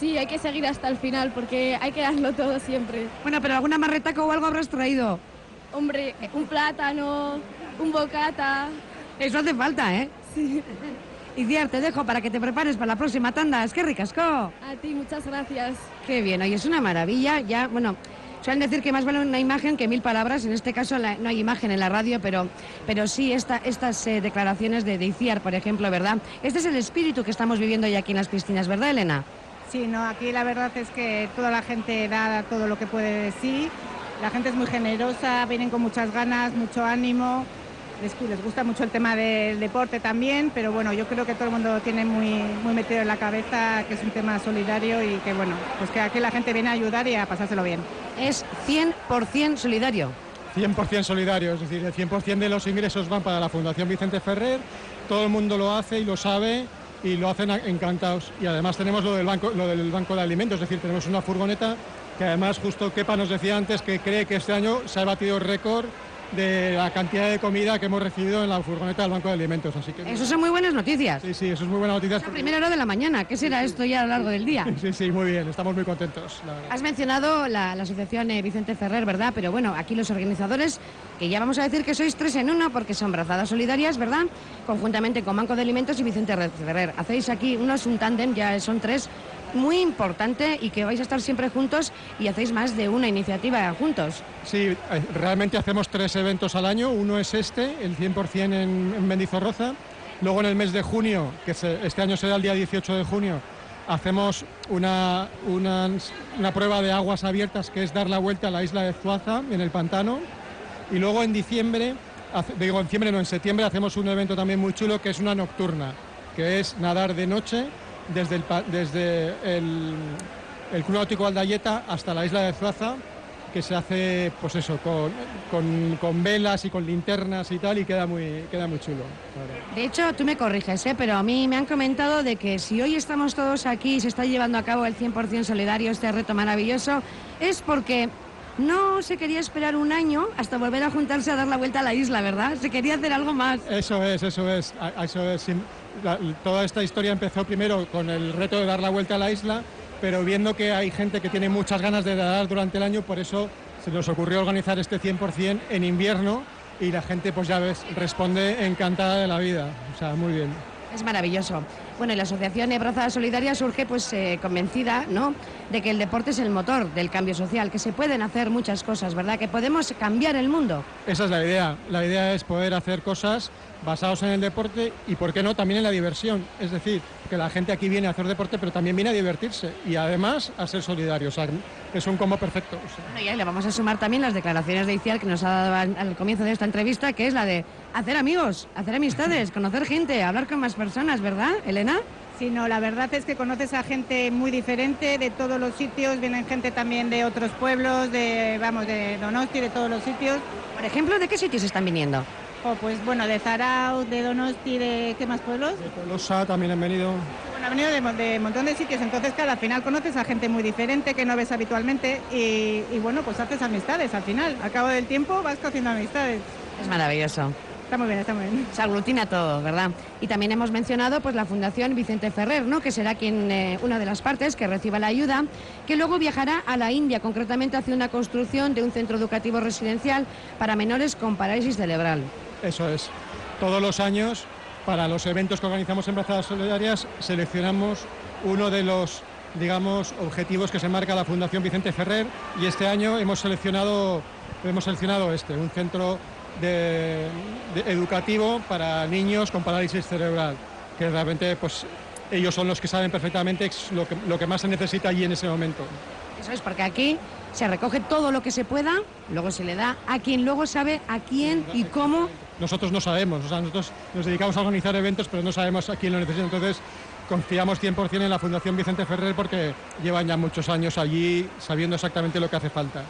Sí, hay que seguir hasta el final porque hay que darlo todo siempre. Bueno, pero alguna marretaca o algo habrás traído. Hombre, un plátano, un bocata. Eso hace falta, ¿eh? Sí. Iciar, te dejo para que te prepares para la próxima tanda. Es que ricasco. A ti, muchas gracias. Qué bien, oye, es una maravilla. Ya, bueno, suelen decir que más vale una imagen que mil palabras. En este caso la- no hay imagen en la radio, pero, pero sí esta, estas eh, declaraciones de, de Iciar, por ejemplo, ¿verdad? Este es el espíritu que estamos viviendo hoy aquí en las piscinas, ¿verdad, Elena? Sí, no, aquí la verdad es que toda la gente da todo lo que puede de sí. La gente es muy generosa, vienen con muchas ganas, mucho ánimo. Les, les gusta mucho el tema del deporte también, pero bueno, yo creo que todo el mundo tiene muy, muy metido en la cabeza que es un tema solidario y que bueno, pues que aquí la gente viene a ayudar y a pasárselo bien. Es 100% solidario. 100% solidario, es decir, el 100% de los ingresos van para la Fundación Vicente Ferrer, todo el mundo lo hace y lo sabe y lo hacen encantados. Y además tenemos lo del banco, lo del banco de alimentos, es decir, tenemos una furgoneta que además justo Kepa nos decía antes que cree que este año se ha batido récord de la cantidad de comida que hemos recibido en la furgoneta del Banco de Alimentos. Así que Eso son muy buenas noticias. sí, sí, eso es muy buena noticia. La primera hora de la mañana. ¿Qué será esto ya a lo largo del día? Sí, sí, muy bien, estamos muy contentos. la. Has mencionado la, la asociación eh, Vicente Ferrer, ¿verdad? Pero bueno, aquí los organizadores, que ya vamos a decir que sois tres en uno, porque son brazadas solidarias, ¿verdad? Conjuntamente con Banco de Alimentos y Vicente Ferrer. Hacéis aquí, uno es un tándem, ya son tres, muy importante y que vais a estar siempre juntos y hacéis más de una iniciativa juntos. Sí, eh, realmente hacemos tres eventos al año. Uno es este, el 100% en, en Mendizorroza. Luego en el mes de junio, que este año será el día 18 de junio, hacemos una, una, una prueba de aguas abiertas que es dar la vuelta a la isla de Zuaza, en el pantano. Y luego en diciembre, digo en diciembre, no, en septiembre hacemos un evento también muy chulo que es una nocturna, que es nadar de noche desde el, desde el, el Club Náutico Aldayeta hasta la isla de Zuaza, que se hace, pues eso, con, con- con velas y con linternas y tal, y queda muy, queda muy chulo. De hecho, tú me corriges, ¿eh? pero a mí me han comentado de que si hoy estamos todos aquí y se está llevando a cabo el 100% solidario, este reto maravilloso, es porque no se quería esperar un año hasta volver a juntarse a dar la vuelta a la isla, ¿verdad? Se quería hacer algo más. Eso es, eso es. Eso es. Toda esta historia empezó primero con el reto de dar la vuelta a la isla, pero viendo que hay gente que tiene muchas ganas de nadar durante el año, por eso se nos ocurrió organizar este 100% en invierno y la gente, pues ya ves, responde encantada de la vida. O sea, muy bien. Es maravilloso. Bueno, y la Asociación Brazada Solidaria surge pues eh, convencida, ¿no?, de que el deporte es el motor del cambio social, que se pueden hacer muchas cosas, ¿verdad? Que podemos cambiar el mundo. Esa es la idea. La idea es poder hacer cosas basadas en el deporte y, ¿por qué no?, también en la diversión. Es decir, que la gente aquí viene a hacer deporte, pero también viene a divertirse y además a ser solidario. O sea, es un combo perfecto. o sea. Bueno, y ahí le vamos a sumar también las declaraciones de Iciar que nos ha dado al, al comienzo de esta entrevista, que es la de hacer amigos, hacer amistades, (laughs) conocer gente, hablar con más personas, ¿verdad, Elena? Sí, no, la verdad es que conoces a gente muy diferente de todos los sitios, vienen gente también de otros pueblos, de, vamos, de Donosti, de todos los sitios. Por ejemplo, ¿de qué sitios están viniendo? Oh, pues bueno, de Zarao, de Donosti, de ¿qué más pueblos? Tolosa también han venido. Bueno, ha venido de, de un montón de sitios, entonces claro, al final conoces a gente muy diferente que no ves habitualmente y, y, bueno, pues haces amistades al final. Al cabo del tiempo vas haciendo amistades. Es maravilloso. Está muy bien, está muy bien. Se aglutina todo, ¿verdad? Y también hemos mencionado pues la Fundación Vicente Ferrer, ¿no? Que será quien eh, una de las partes que reciba la ayuda, que luego viajará a la India, concretamente hacia una construcción de un centro educativo residencial para menores con parálisis cerebral. Eso es. Todos los años, para los eventos que organizamos en Brazadas Solidarias, seleccionamos uno de los, digamos, objetivos que se marca la Fundación Vicente Ferrer y este año hemos seleccionado, hemos seleccionado este, un centro de- de- educativo para niños con parálisis cerebral, que realmente pues ellos son los que saben perfectamente ex- lo que, lo que más se necesita allí en ese momento. Eso es porque aquí se recoge todo lo que se pueda, luego se le da a quien luego sabe a quién y cómo. nosotros no sabemos, o sea, nosotros nos dedicamos a organizar eventos, pero no sabemos a quién lo necesita. Entonces, confiamos 100% en la Fundación Vicente Ferrer porque llevan ya muchos años allí sabiendo exactamente lo que hace falta.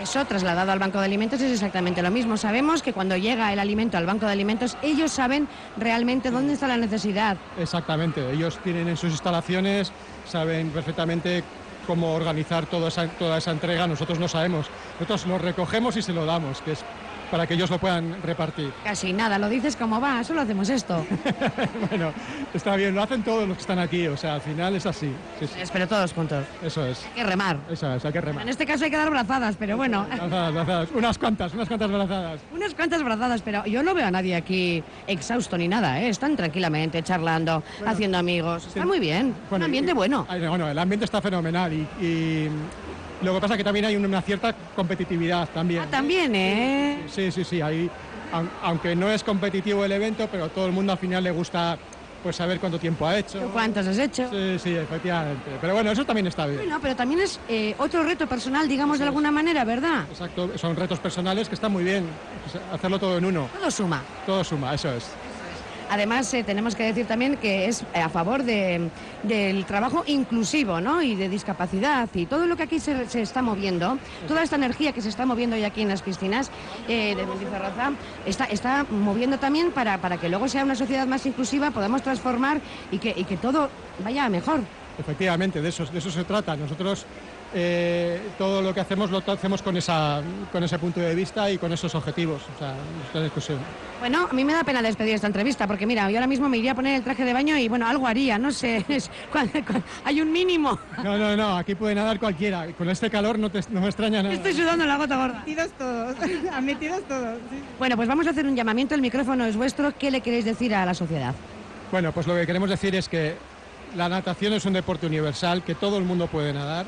Eso trasladado al banco de alimentos es exactamente lo mismo. Sabemos que cuando llega el alimento al banco de alimentos, ellos saben realmente dónde está la necesidad. Exactamente, ellos tienen en sus instalaciones, saben perfectamente cómo organizar toda esa, toda esa entrega, nosotros no sabemos. Nosotros lo recogemos y se lo damos, que es para que ellos lo puedan repartir. Casi nada, lo dices como va, solo hacemos esto. (laughs) bueno, está bien, lo hacen todos los que están aquí, o sea, al final es así. sí, sí. Pero todos juntos. Eso es. Hay que remar. Eso es, hay que remar. En este caso hay que dar brazadas, pero bueno. Brazadas, brazadas. Unas cuantas, unas cuantas brazadas. Unas cuantas brazadas, pero yo no veo a nadie aquí exhausto ni nada, ¿eh? Están tranquilamente charlando, haciendo amigos. Está muy bien. Un ambiente y- bueno. Bueno, el ambiente está fenomenal y, y lo que pasa es que también hay una cierta competitividad también. Ah, también, ¿eh? Sí, sí, sí, ahí, aun- aunque no es competitivo el evento, pero todo el mundo al final le gusta pues saber cuánto tiempo ha hecho. ¿Cuántos has hecho? Sí, sí, efectivamente. Pero bueno, eso también está bien. Bueno, pero también es eh, otro reto personal, digamos de alguna manera, ¿verdad? Exacto, son retos personales que están muy bien. pues, hacerlo todo en uno. Todo suma. Todo suma, eso es. Además, eh, tenemos que decir también que es eh, a favor de- del trabajo inclusivo ¿no? y de discapacidad y todo lo que aquí se, está moviendo, toda esta energía que se está moviendo hoy aquí en las piscinas eh, de Mendizorroza, está, está moviendo también para, para que luego sea una sociedad más inclusiva, podamos transformar y que, y que todo vaya mejor. Efectivamente, de eso, de eso se trata. Nosotros eh, todo lo que hacemos lo hacemos con, esa, con ese punto de vista y con esos objetivos. O sea, esta discusión. Bueno, a mí me da pena despedir esta entrevista porque mira, yo ahora mismo me iría a poner el traje de baño y bueno, algo haría, no sé, (laughs) es- hay un mínimo. No, no, no, aquí puede nadar cualquiera. Con este calor no, te- no me extraña nada. Estoy sudando la gota gorda. Metidos todos, (laughs) metidos todos. sí. Bueno, pues vamos a hacer un llamamiento, el micrófono es vuestro, ¿qué le queréis decir a la sociedad? Bueno, pues lo que queremos decir es que la natación es un deporte universal, que todo el mundo puede nadar,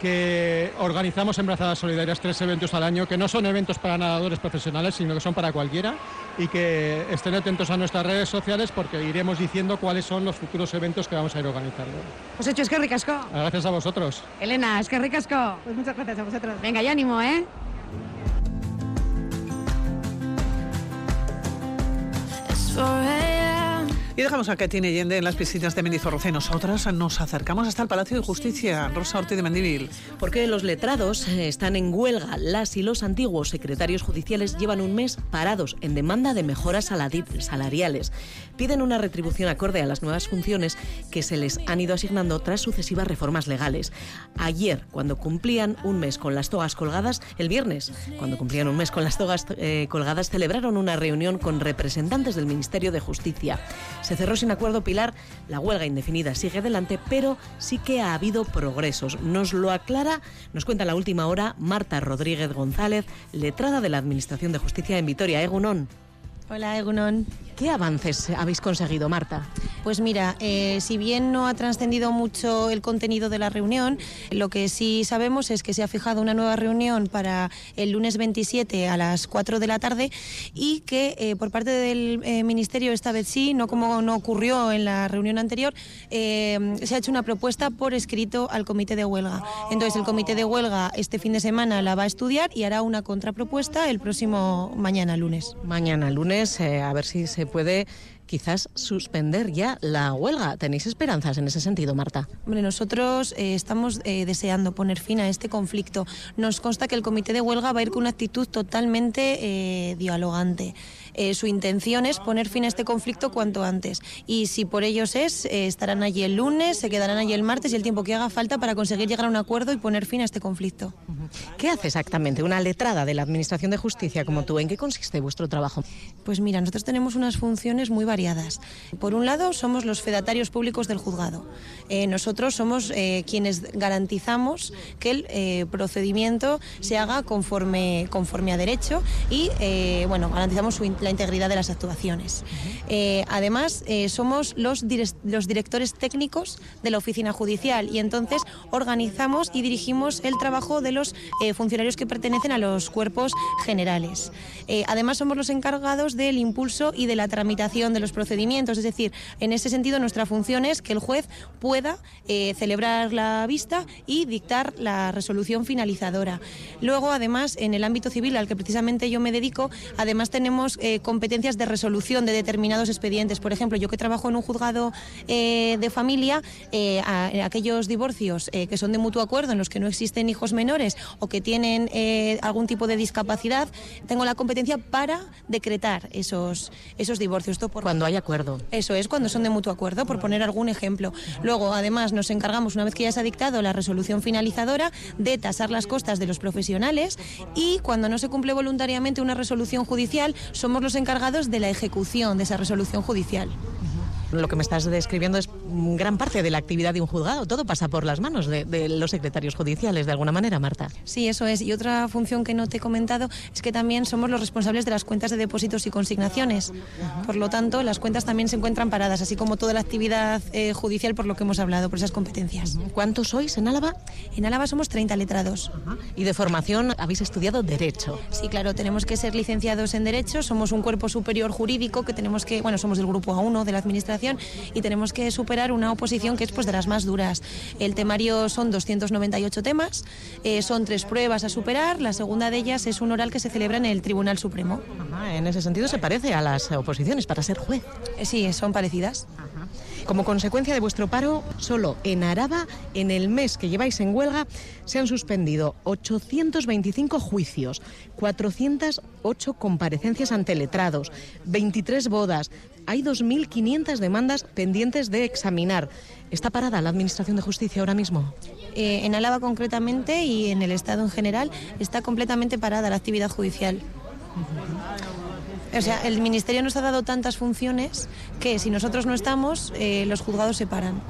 que organizamos en Brazadas Solidarias tres eventos al año, que no son eventos para nadadores profesionales, sino que son para cualquiera, y que estén atentos a nuestras redes sociales porque iremos diciendo cuáles son los futuros eventos que vamos a ir organizando. Pues hecho, es que ricasco. Gracias a vosotros. Elena, es que ricasco. Pues muchas gracias a vosotros. Venga, y ánimo, ¿eh? Y dejamos a Katina Allende en las piscinas de Mendizorroza y nosotras nos acercamos hasta el Palacio de Justicia. Rosa Ortiz de Mendivil. Porque los letrados eh, están en huelga. Las y los antiguos secretarios judiciales llevan un mes parados en demanda de mejoras salariales. Piden una retribución acorde a las nuevas funciones que se les han ido asignando tras sucesivas reformas legales. Ayer, cuando cumplían un mes con las togas colgadas, el viernes, cuando cumplían un mes con las togas eh, colgadas, celebraron una reunión con representantes del Ministerio de Justicia. Se cerró sin acuerdo Pilar, la huelga indefinida sigue adelante, pero sí que ha habido progresos. Nos lo aclara, nos cuenta en la última hora Marta Rodríguez González, letrada de la Administración de Justicia en Vitoria, Egunon. Hola, Egunon. ¿Qué avances habéis conseguido, Marta? Pues mira, eh, si bien no ha trascendido mucho el contenido de la reunión, lo que sí sabemos es que se ha fijado una nueva reunión para el lunes 27 a las 4 de la tarde y que eh, por parte del eh, Ministerio esta vez sí, no como no ocurrió en la reunión anterior, se ha hecho una propuesta por escrito al comité de huelga. Entonces el comité de huelga este fin de semana la va a estudiar y hará una contrapropuesta el próximo mañana lunes. Mañana lunes, eh, a ver si se puede quizás suspender ya la huelga. ¿Tenéis esperanzas en ese sentido, Marta? Hombre, nosotros eh, estamos eh, deseando poner fin a este conflicto. Nos consta que el comité de huelga va a ir con una actitud totalmente dialogante. Eh, su intención es poner fin a este conflicto cuanto antes. Y si por ellos es, eh, estarán allí el lunes, se quedarán allí el martes y el tiempo que haga falta para conseguir llegar a un acuerdo y poner fin a este conflicto. ¿Qué hace exactamente una letrada de la Administración de Justicia como tú? ¿En qué consiste vuestro trabajo? Pues mira, nosotros tenemos unas funciones muy variadas. Por un lado, somos los fedatarios públicos del juzgado. Eh, nosotros somos quienes garantizamos que el procedimiento se haga conforme, conforme a derecho y, bueno, garantizamos su in- la integridad de las actuaciones. Eh, además, eh, somos los, dire- los directores técnicos de la oficina judicial y entonces organizamos y dirigimos el trabajo de los eh, funcionarios que pertenecen a los cuerpos generales. Además, somos los encargados del impulso y de la tramitación de los procedimientos, es decir, en ese sentido nuestra función es que el juez pueda celebrar la vista y dictar la resolución finalizadora. Luego, además, en el ámbito civil al que precisamente yo me dedico, además tenemos eh, competencias de resolución de determinados expedientes. Por ejemplo, yo que trabajo en un juzgado eh, de familia, eh, a- a aquellos divorcios eh, que son de mutuo acuerdo, en los que no existen hijos menores o que tienen algún tipo de discapacidad, tengo la competencia para decretar esos, esos divorcios. Esto por... Cuando hay acuerdo. Eso es, cuando son de mutuo acuerdo, por poner algún ejemplo. Luego, además, nos encargamos, una vez que ya se ha dictado la resolución finalizadora, de tasar las costas de los profesionales y cuando no se cumple voluntariamente una resolución judicial, somos los encargados de la ejecución de esa resolución judicial. Lo que me estás describiendo es gran parte de la actividad de un juzgado. Todo pasa por las manos de, de los secretarios judiciales, de alguna manera, Marta. Sí, eso es. Y otra función que no te he comentado es que también somos los responsables de las cuentas de depósitos y consignaciones. Por lo tanto, las cuentas también se encuentran paradas, así como toda la actividad eh, judicial por lo que hemos hablado, por esas competencias. ¿Cuántos sois en Álava? En Álava somos 30 letrados. Y de formación habéis estudiado Derecho. Sí, claro, tenemos que ser licenciados en Derecho, somos un cuerpo superior jurídico que tenemos que, bueno, somos del grupo A1 de la Administración y tenemos que superar una oposición que es pues de las más duras. El temario son 298 temas, eh, son tres pruebas a superar, la segunda de ellas es un oral que se celebra en el Tribunal Supremo. en ese sentido se parece a las oposiciones para ser juez. Eh, Sí, son parecidas. Como consecuencia de vuestro paro, solo en Araba, en el mes que lleváis en huelga, se han suspendido 825 juicios, 408 comparecencias ante letrados, 23 bodas. Hay 2.500 demandas pendientes de examinar. ¿Está parada la Administración de Justicia ahora mismo? Eh, en Álava concretamente y en el Estado en general está completamente parada la actividad judicial. O sea, el Ministerio nos ha dado tantas funciones que si nosotros no estamos, eh, los juzgados se paran.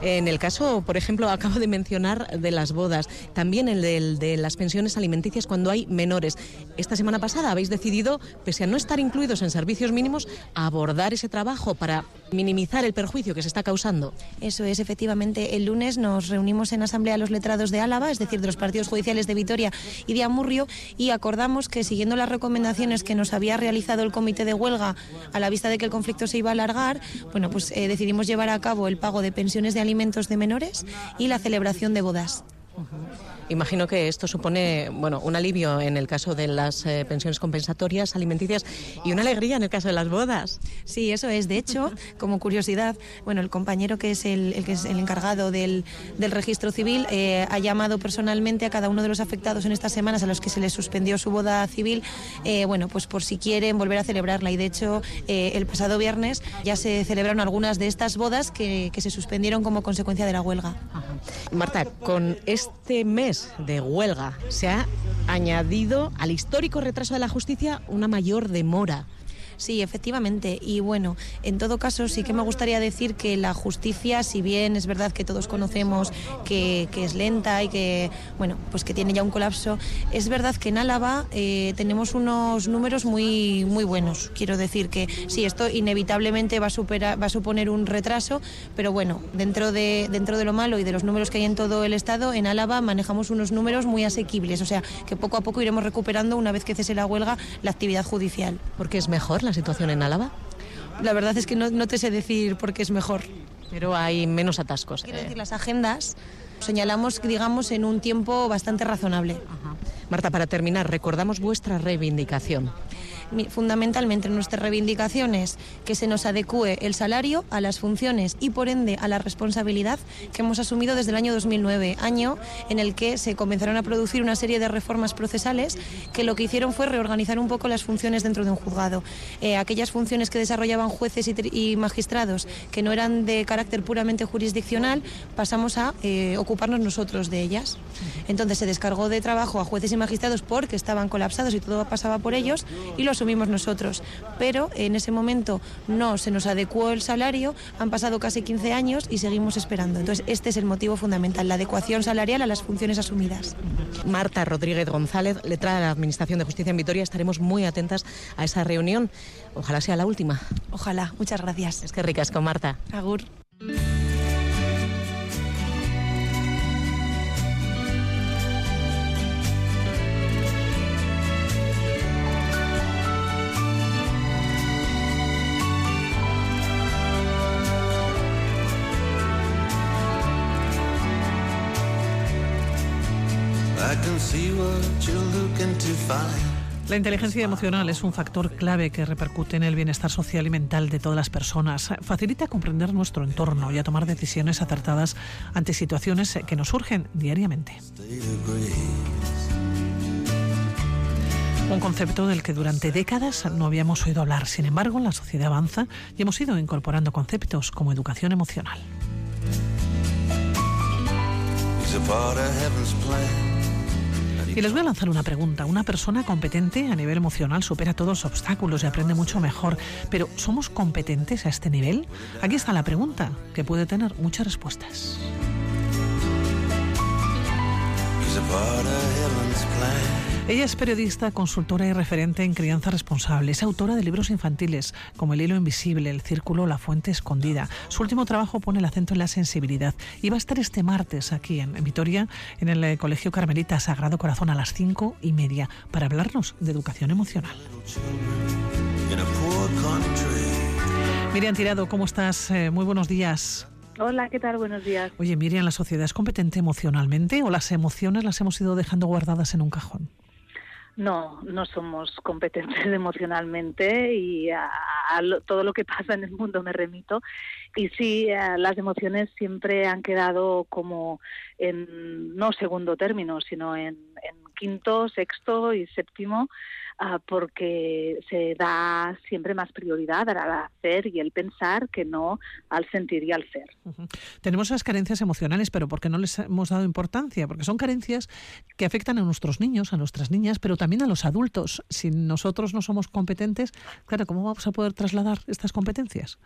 En el caso, por ejemplo, acabo de mencionar de las bodas, también el del- de, las pensiones alimenticias cuando hay menores. Esta semana pasada habéis decidido, pese a no estar incluidos en servicios mínimos, abordar ese trabajo para minimizar el perjuicio que se está causando. Eso es, efectivamente. El lunes nos reunimos en Asamblea los Letrados de Álava, es decir, de los partidos judiciales de Vitoria y de Amurrio, y acordamos que, siguiendo las recomendaciones que nos había realizado el comité de huelga a la vista de que el conflicto se iba a alargar, bueno, pues eh, decidimos llevar a cabo el pago de pensiones de alimentos de menores y la celebración de bodas. Imagino que esto supone bueno, un alivio en el caso de las eh, pensiones compensatorias alimenticias y una alegría en el caso de las bodas. Sí, eso es. De hecho, (laughs) como curiosidad, bueno, el compañero que es el, el que es el encargado del, del registro civil eh, ha llamado personalmente a cada uno de los afectados en estas semanas a los que se les suspendió su boda civil, eh, bueno, pues por si quieren volver a celebrarla. Y de hecho, el pasado viernes ya se celebraron algunas de estas bodas que, que se suspendieron como consecuencia de la huelga. Marta, con este mes de huelga se ha añadido al histórico retraso de la justicia una mayor demora. Sí, efectivamente. Y bueno, en todo caso sí que me gustaría decir que la justicia, si bien es verdad que todos conocemos que, que es lenta y que, bueno, pues que tiene ya un colapso, es verdad que en Álava eh, tenemos unos números muy, muy buenos. Quiero decir que sí, esto inevitablemente va a, superar, va a suponer un retraso, pero bueno, dentro de, dentro de lo malo y de los números que hay en todo el Estado, en Álava manejamos unos números muy asequibles. O sea, que poco a poco iremos recuperando, una vez que cese la huelga, la actividad judicial. ¿Por qué es mejor la situación en Álava? La verdad es que no, no te sé decir por qué es mejor. Pero hay menos atascos. Quiero decir, las agendas señalamos, digamos, en un tiempo bastante razonable. Marta, para terminar, recordamos vuestra reivindicación. Fundamentalmente nuestra reivindicación es que se nos adecue el salario a las funciones y por ende a la responsabilidad que hemos asumido desde el año 2009, año en el que se comenzaron a producir una serie de reformas procesales que lo que hicieron fue reorganizar un poco las funciones dentro de un juzgado. Eh, aquellas funciones que desarrollaban jueces y magistrados que no eran de carácter puramente jurisdiccional, pasamos a eh, ocuparnos nosotros de ellas. Entonces se descargó de trabajo a jueces y magistrados porque estaban colapsados y todo pasaba por ellos y lo asumimos nosotros. Pero en ese momento no se nos adecuó el salario, han pasado casi 15 años y seguimos esperando. Entonces este es el motivo fundamental, la adecuación salarial a las funciones asumidas. Marta Rodríguez González, letrada de la Administración de Justicia en Vitoria, estaremos muy atentas a esa reunión. Ojalá sea la última. Ojalá, muchas gracias. Es que ricas con Marta. Agur. La inteligencia emocional es un factor clave que repercute en el bienestar social y mental de todas las personas. Facilita comprender nuestro entorno y a tomar decisiones acertadas ante situaciones que nos surgen diariamente. Un concepto del que durante décadas no habíamos oído hablar. Sin embargo, la sociedad avanza y hemos ido incorporando conceptos como educación emocional. Y les voy a lanzar una pregunta. Una persona competente a nivel emocional supera todos los obstáculos y aprende mucho mejor. Pero ¿somos competentes a este nivel? Aquí está la pregunta, que puede tener muchas respuestas. Ella es periodista, consultora y referente en crianza responsable. Es autora de libros infantiles como El hilo invisible, El círculo, La fuente escondida. Su último trabajo pone el acento en la sensibilidad. Y va a estar este martes aquí en, Vitoria, en el eh, Colegio Carmelita Sagrado Corazón a las cinco y media, para hablarnos de educación emocional. Miriam Tirado, ¿cómo estás? Eh, muy buenos días. Hola, ¿qué tal? Buenos días. Oye, Miriam, ¿la sociedad es competente emocionalmente o las emociones las hemos ido dejando guardadas en un cajón? No, no somos competentes (laughs) emocionalmente y a, a lo- todo lo que pasa en el mundo me remito. Y sí, eh, las emociones siempre han quedado como en no segundo término, sino en, en quinto, sexto y séptimo, ah, porque se da siempre más prioridad al hacer y el pensar que no al sentir y al ser. Tenemos esas carencias emocionales, pero porque no les hemos dado importancia, porque son carencias que afectan a nuestros niños, a nuestras niñas, pero también a los adultos. Si nosotros no somos competentes, claro, ¿cómo vamos a poder trasladar estas competencias?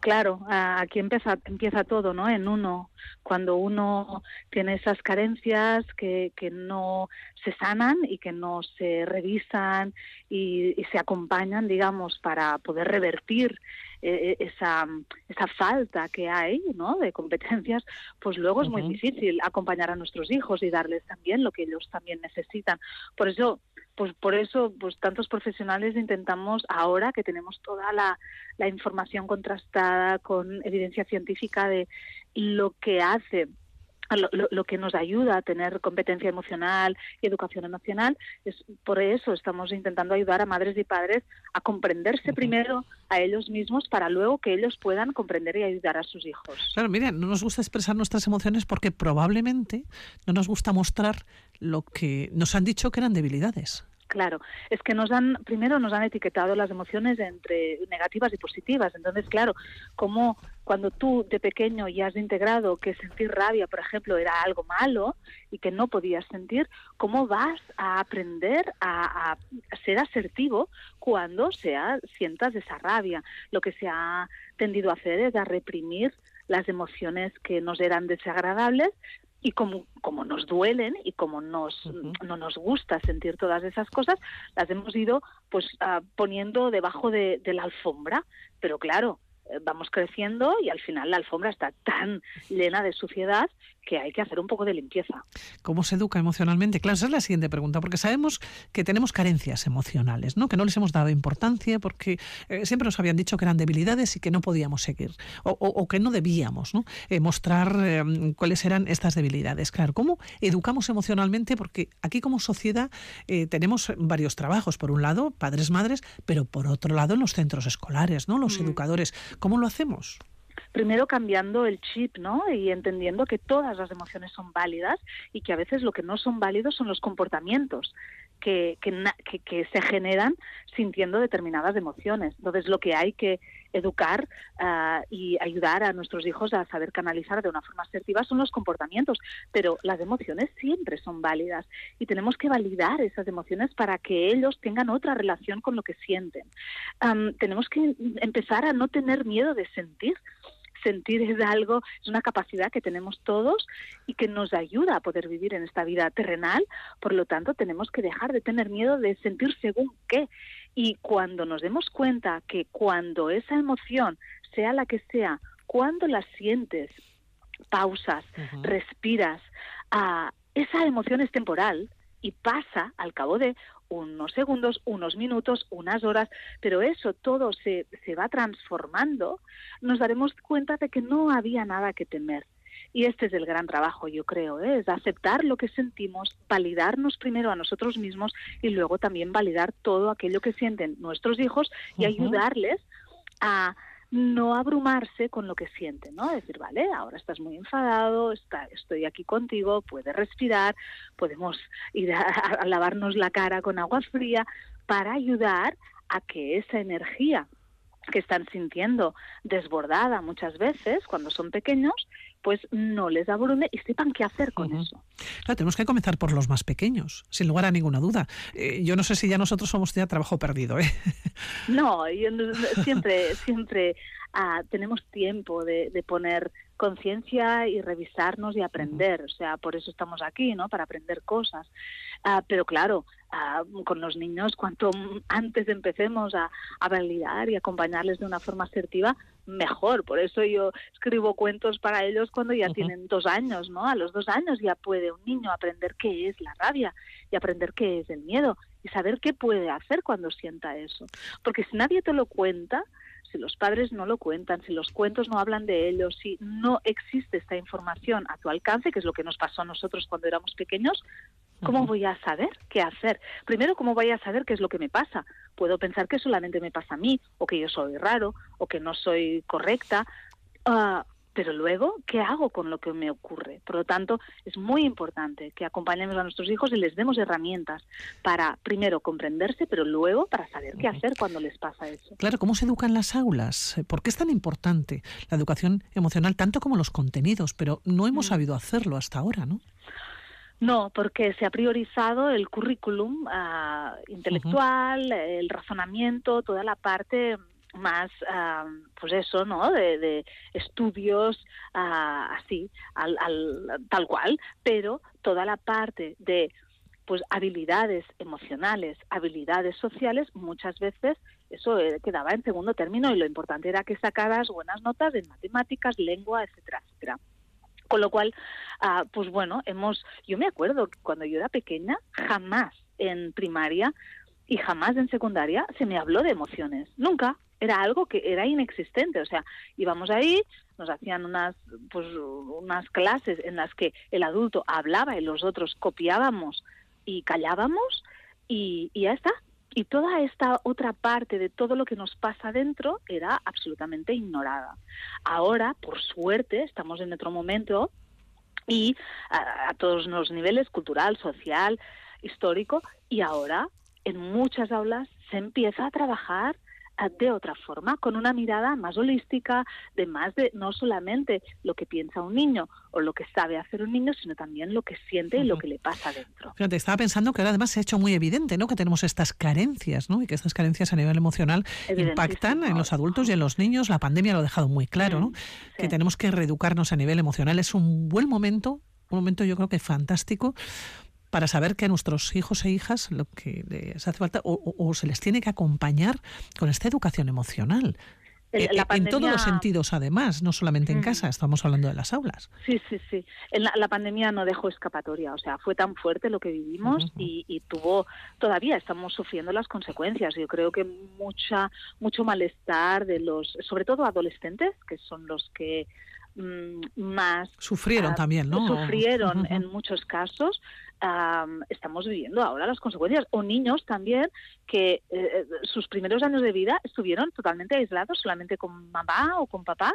Claro, aquí empieza, empieza todo, ¿no? En uno, cuando uno tiene esas carencias que, que no se sanan y que no se revisan y, y se acompañan, digamos, para poder revertir eh, esa, esa falta que hay, ¿no? De competencias, pues luego es muy difícil acompañar a nuestros hijos y darles también lo que ellos también necesitan. Por eso, pues por eso, pues tantos profesionales intentamos ahora que tenemos toda la, la información contrastada con evidencia científica de lo que hace lo, que nos ayuda a tener competencia emocional y educación emocional es por eso estamos intentando ayudar a madres y padres a comprenderse primero a ellos mismos para luego que ellos puedan comprender y ayudar a sus hijos. Claro, mira, no nos gusta expresar nuestras emociones porque probablemente no nos gusta mostrar lo que nos han dicho que eran debilidades. Claro, es que nos han, primero nos han etiquetado las emociones entre negativas y positivas. Entonces, claro, como cuando tú de pequeño ya has integrado que sentir rabia, por ejemplo, era algo malo y que no podías sentir, ¿cómo vas a aprender a, a ser asertivo cuando sea, sientas esa rabia? Lo que se ha tendido a hacer es a reprimir las emociones que nos eran desagradables y como, como nos duelen y como nos, no nos gusta sentir todas esas cosas, las hemos ido pues ah, poniendo debajo de, de la alfombra. Pero claro, vamos creciendo y al final la alfombra está tan llena de suciedad que hay que hacer un poco de limpieza. ¿Cómo se educa emocionalmente? Claro, esa es la siguiente pregunta, porque sabemos que tenemos carencias emocionales, ¿no? que no les hemos dado importancia porque eh, siempre nos habían dicho que eran debilidades y que no podíamos seguir, o, o- o que no debíamos ¿no? Eh, mostrar eh, cuáles eran estas debilidades. Claro, ¿cómo educamos emocionalmente? Porque aquí como sociedad eh, tenemos varios trabajos. Por un lado, padres, madres, pero por otro lado en los centros escolares, ¿no? los educadores. ¿Cómo lo hacemos? primero cambiando el chip, ¿no? Y entendiendo que todas las emociones son válidas y que a veces lo que no son válidos son los comportamientos que, que, que- que se generan sintiendo determinadas emociones. Entonces, lo que hay que educar ah, y ayudar a nuestros hijos a saber canalizar de una forma asertiva son los comportamientos, pero las emociones siempre son válidas y tenemos que validar esas emociones para que ellos tengan otra relación con lo que sienten. Am, tenemos que empezar a no tener miedo de sentir sentir es algo, es una capacidad que tenemos todos y que nos ayuda a poder vivir en esta vida terrenal. Por lo tanto, tenemos que dejar de tener miedo de sentir según qué. Y cuando nos demos cuenta que cuando esa emoción, sea la que sea, cuando la sientes, pausas, respiras, ah, esa emoción es temporal y pasa al cabo de unos segundos, unos minutos, unas horas, pero eso todo se, se va transformando, nos daremos cuenta de que no había nada que temer. Y este es el gran trabajo, yo creo, ¿eh? es aceptar lo que sentimos, validarnos primero a nosotros mismos y luego también validar todo aquello que sienten nuestros hijos y ayudarles a no abrumarse con lo que sienten, ¿no? Decir, vale, ahora estás muy enfadado, está, estoy aquí contigo, puedes respirar, podemos ir a lavarnos la cara con agua fría para ayudar a que esa energía que están sintiendo desbordada muchas veces cuando son pequeños, pues no les abrume y sepan qué hacer con eso. Claro, tenemos que comenzar por los más pequeños, sin lugar a ninguna duda. Eh, yo no sé si ya nosotros somos ya trabajo perdido, ¿eh? No, yo siempre, (laughs) siempre ah, tenemos tiempo de, de poner conciencia y revisarnos y aprender. O sea, por eso estamos aquí, ¿no? Para aprender cosas. Ah, pero claro, ah, con los niños, cuanto (laughs) antes empecemos a, a validar y acompañarles de una forma asertiva, mejor. Por eso yo escribo cuentos para ellos cuando ya tienen dos años, ¿no? A los dos años ya puede un niño aprender qué es la rabia y aprender qué es el miedo y saber qué puede hacer cuando sienta eso. Porque si nadie te lo cuenta, si los padres no lo cuentan, si los cuentos no hablan de ellos, si no existe esta información a tu alcance, que es lo que nos pasó a nosotros cuando éramos pequeños, ¿Cómo voy a saber qué hacer? Primero, ¿cómo voy a saber qué es lo que me pasa? Puedo pensar que solamente me pasa a mí, o que yo soy raro, o que no soy correcta, ah, pero luego, ¿qué hago con lo que me ocurre? Por lo tanto, es muy importante que acompañemos a nuestros hijos y les demos herramientas para, primero, comprenderse, pero luego para saber qué hacer cuando les pasa eso. Claro, ¿cómo se educa en las aulas? ¿Por qué es tan importante la educación emocional, tanto como los contenidos? Pero no hemos sabido hacerlo hasta ahora, ¿no? No, porque se ha priorizado el currículum ah, intelectual, el razonamiento, toda la parte más, ah, pues eso, ¿no? De, estudios ah, así, al, al- tal cual, pero toda la parte de pues habilidades emocionales, habilidades sociales, muchas veces eso eh, quedaba en segundo término y lo importante era que sacaras buenas notas en matemáticas, lengua, etcétera, etcétera. Con lo cual, ah, pues bueno, hemos, yo me acuerdo cuando yo era pequeña, jamás en primaria y jamás en secundaria se me habló de emociones, nunca. Era algo que era inexistente, o sea, íbamos ahí, nos hacían unas, pues, unas clases en las que el adulto hablaba y los otros copiábamos y callábamos y, y ya está. Y toda esta otra parte de todo lo que nos pasa dentro era absolutamente ignorada. Ahora, por suerte, estamos en otro momento y a, a todos los niveles, cultural, social, histórico, y ahora en muchas aulas se empieza a trabajar ah, de otra forma, con una mirada más holística, de más de no solamente lo que piensa un niño o lo que sabe hacer un niño, sino también lo que siente y lo que le pasa dentro. Fíjate, estaba pensando que ahora además se ha hecho muy evidente, ¿no? Que tenemos estas carencias, ¿no? Y que estas carencias a nivel emocional impactan en los adultos y en los niños. La pandemia lo ha dejado muy claro, ¿no? Que tenemos que reeducarnos a nivel emocional. Es un buen momento, un momento yo creo que fantástico para saber que a nuestros hijos e hijas lo que les hace falta o, se les tiene que acompañar con esta educación emocional. Eh, la En todos los sentidos, además, no solamente en casa, estamos hablando de las aulas. Sí, sí, sí. La, la pandemia no dejó escapatoria, o sea, fue tan fuerte lo que vivimos y, y tuvo, todavía estamos sufriendo las consecuencias. Yo creo que mucha, mucho malestar de los, sobre todo adolescentes, que son los que mm, más Sufrieron ah, también, ¿no? Sufrieron en muchos casos. Am, estamos viviendo ahora las consecuencias. O niños también que eh, sus primeros años de vida estuvieron totalmente aislados, solamente con mamá o con papá,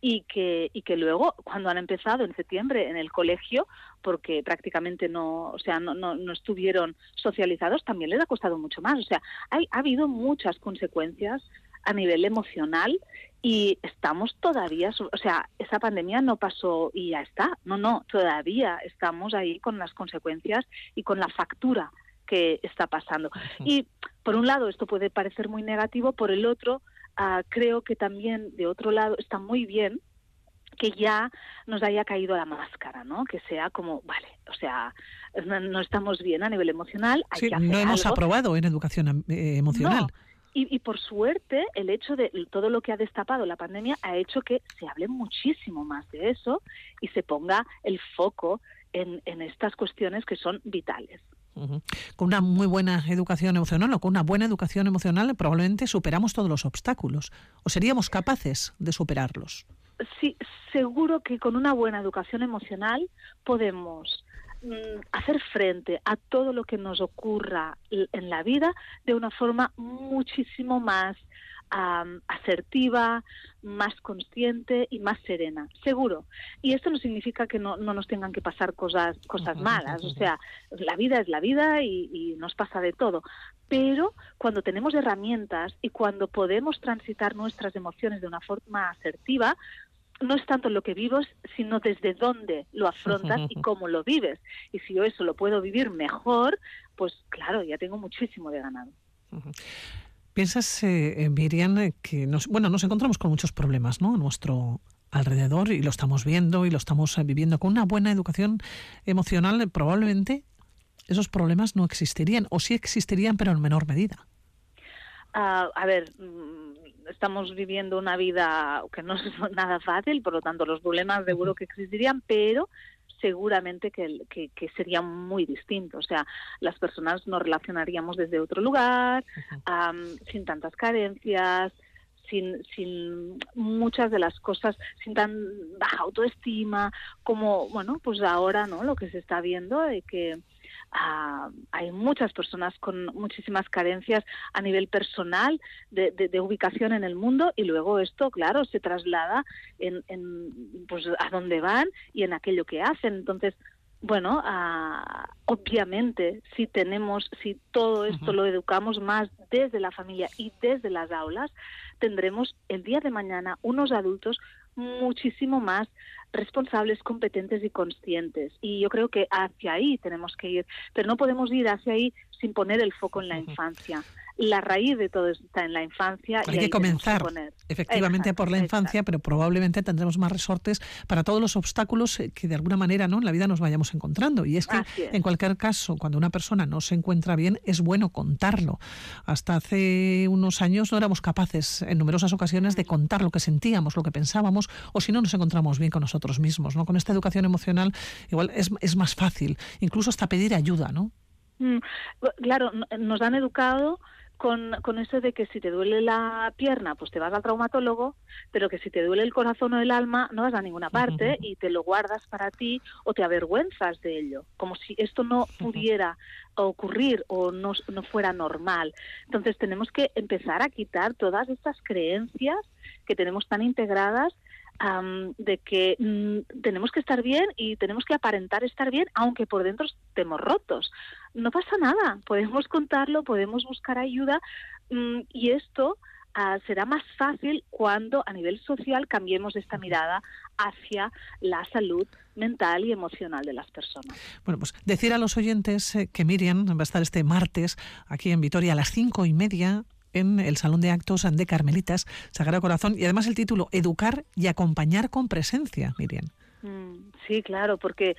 y que, y que luego, cuando han empezado en septiembre en el colegio, porque prácticamente no, o sea, no, no, no estuvieron socializados, también les ha costado mucho más. O sea, hay, ha habido muchas consecuencias a nivel emocional y estamos todavía, o sea, esa pandemia no pasó y ya está. No, no, todavía estamos ahí con las consecuencias y con la factura que está pasando. Y por un lado esto puede parecer muy negativo, por el otro ah, creo que también de otro lado está muy bien que ya nos haya caído la máscara, ¿no? Que sea como, vale, o sea, no, no estamos bien a nivel emocional, hay Sí, que hacer no hemos algo. aprobado en educación eh, emocional. No. Y, y por suerte, el hecho de todo lo que ha destapado la pandemia ha hecho que se hable muchísimo más de eso y se ponga el foco en, en estas cuestiones que son vitales. Con una muy buena educación emocional o con una buena educación emocional probablemente superamos todos los obstáculos o seríamos capaces de superarlos. Sí, seguro que con una buena educación emocional podemos hacer frente a todo lo que nos ocurra en la vida de una forma muchísimo más am, asertiva, más consciente y más serena, seguro. Y esto no significa que no, no nos tengan que pasar cosas, cosas malas, o sea, la vida es la vida y, y nos pasa de todo. Pero cuando tenemos herramientas y cuando podemos transitar nuestras emociones de una forma asertiva, no es tanto lo que vives, sino desde dónde lo afrontas y (laughs) cómo lo vives. Y si yo eso lo puedo vivir mejor, pues claro, ya tengo muchísimo de ganado. ¿Piensas, eh, eh, Miriam, eh, que nos, bueno, nos encontramos con muchos problemas ¿no? a nuestro alrededor y lo estamos viendo y lo estamos eh, viviendo con una buena educación emocional? probablemente esos problemas no existirían o sí existirían, pero en menor medida. Ah, a ver, mm, estamos viviendo una vida que no (laughs) es nada fácil, por lo tanto los problemas seguro que existirían, pero seguramente que, que, que sería muy distinto. O sea, las personas nos relacionaríamos desde otro lugar, am, sin tantas carencias, sin, sin muchas de las cosas, sin tan baja autoestima, como, bueno, pues ahora, ¿no? Lo que se está viendo de que ah, hay muchas personas con muchísimas carencias a nivel personal de, de- de ubicación en el mundo y luego esto, claro, se traslada en, en, pues, a dónde van y en aquello que hacen. Entonces, bueno, ah, obviamente, si tenemos, si todo esto lo educamos más desde la familia y desde las aulas, tendremos el día de mañana unos adultos muchísimo más responsables, competentes y conscientes. Y yo creo que hacia ahí tenemos que ir, pero no podemos ir hacia ahí sin poner el foco en la (laughs) infancia. La raíz de todo está en la infancia. y Hay ahí que comenzar efectivamente por la infancia, pero probablemente tendremos más resortes para todos los obstáculos eh, que de alguna manera ¿no? en la vida nos vayamos encontrando. Y es que es. en cualquier caso, cuando una persona no se encuentra bien, es bueno contarlo. Hasta hace unos años no éramos capaces en numerosas ocasiones de contar lo que sentíamos, lo que pensábamos, o si no nos encontramos bien con nosotros mismos. ¿no? Con esta educación emocional igual es, es más fácil, incluso hasta pedir ayuda, ¿no? Mm, Claro, nos han educado con, con eso de que si te duele la pierna, pues te vas al traumatólogo, pero que si te duele el corazón o el alma, no vas a ninguna parte y te lo guardas para ti o te avergüenzas de ello, como si esto no pudiera ocurrir o no, no fuera normal. Entonces tenemos que empezar a quitar todas estas creencias que tenemos tan integradas am, de que mm, tenemos que estar bien y tenemos que aparentar estar bien, aunque por dentro estemos rotos. No pasa nada, podemos contarlo, podemos buscar ayuda mm, y esto ah, será más fácil cuando a nivel social cambiemos esta mirada hacia la salud mental y emocional de las personas. Bueno, pues decir a los oyentes eh, que Miriam va a estar este martes aquí en Vitoria a las cinco y media en el Salón de Actos de Carmelitas, Sagrado Corazón, y además el título Educar y acompañar con presencia, Miriam. Mm, Sí, claro, porque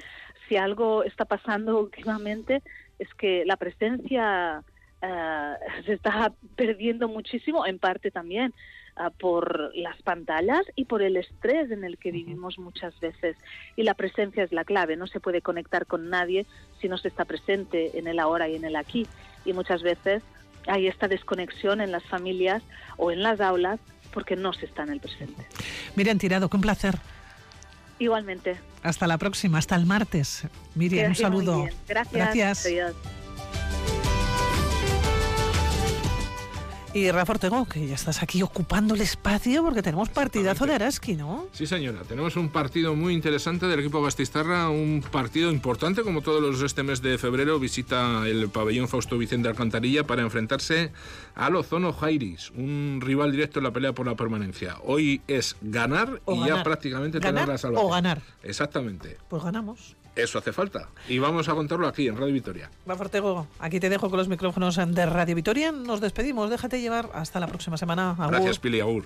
si algo está pasando últimamente es que la presencia eh, (laughs) se está perdiendo muchísimo, en parte también ah, por las pantallas y por el estrés en el que vivimos muchas veces. Y la presencia es la clave, no se puede conectar con nadie si no se está presente en el ahora y en el aquí. Y muchas veces hay esta desconexión en las familias o en las aulas porque no se está en el presente. Miriam Tirado, qué un placer. Igualmente. Hasta la próxima, hasta el martes. Miriam, un saludo. Gracias. Gracias. Adiós. Y Rafa Ortego, que ya estás aquí ocupando el espacio porque tenemos partidazo de Araski, ¿no? Sí, señora. Tenemos un partido muy interesante del equipo Bastistarra, un partido importante, como todos los este mes de febrero, visita el pabellón Fausto Vicente Alcantarilla para enfrentarse al Ozono Jairis, un rival directo en la pelea por la permanencia. Hoy es ganar O y ya prácticamente Ganar tener la salvación. o ganar. Exactamente. Pues ganamos. Eso hace falta. Y vamos a contarlo aquí en Radio Victoria. Rafa Ortego, aquí te dejo con los micrófonos de Radio Vitoria. Nos despedimos, déjate llevar hasta la próxima semana. Agur. Gracias, Pili Agur.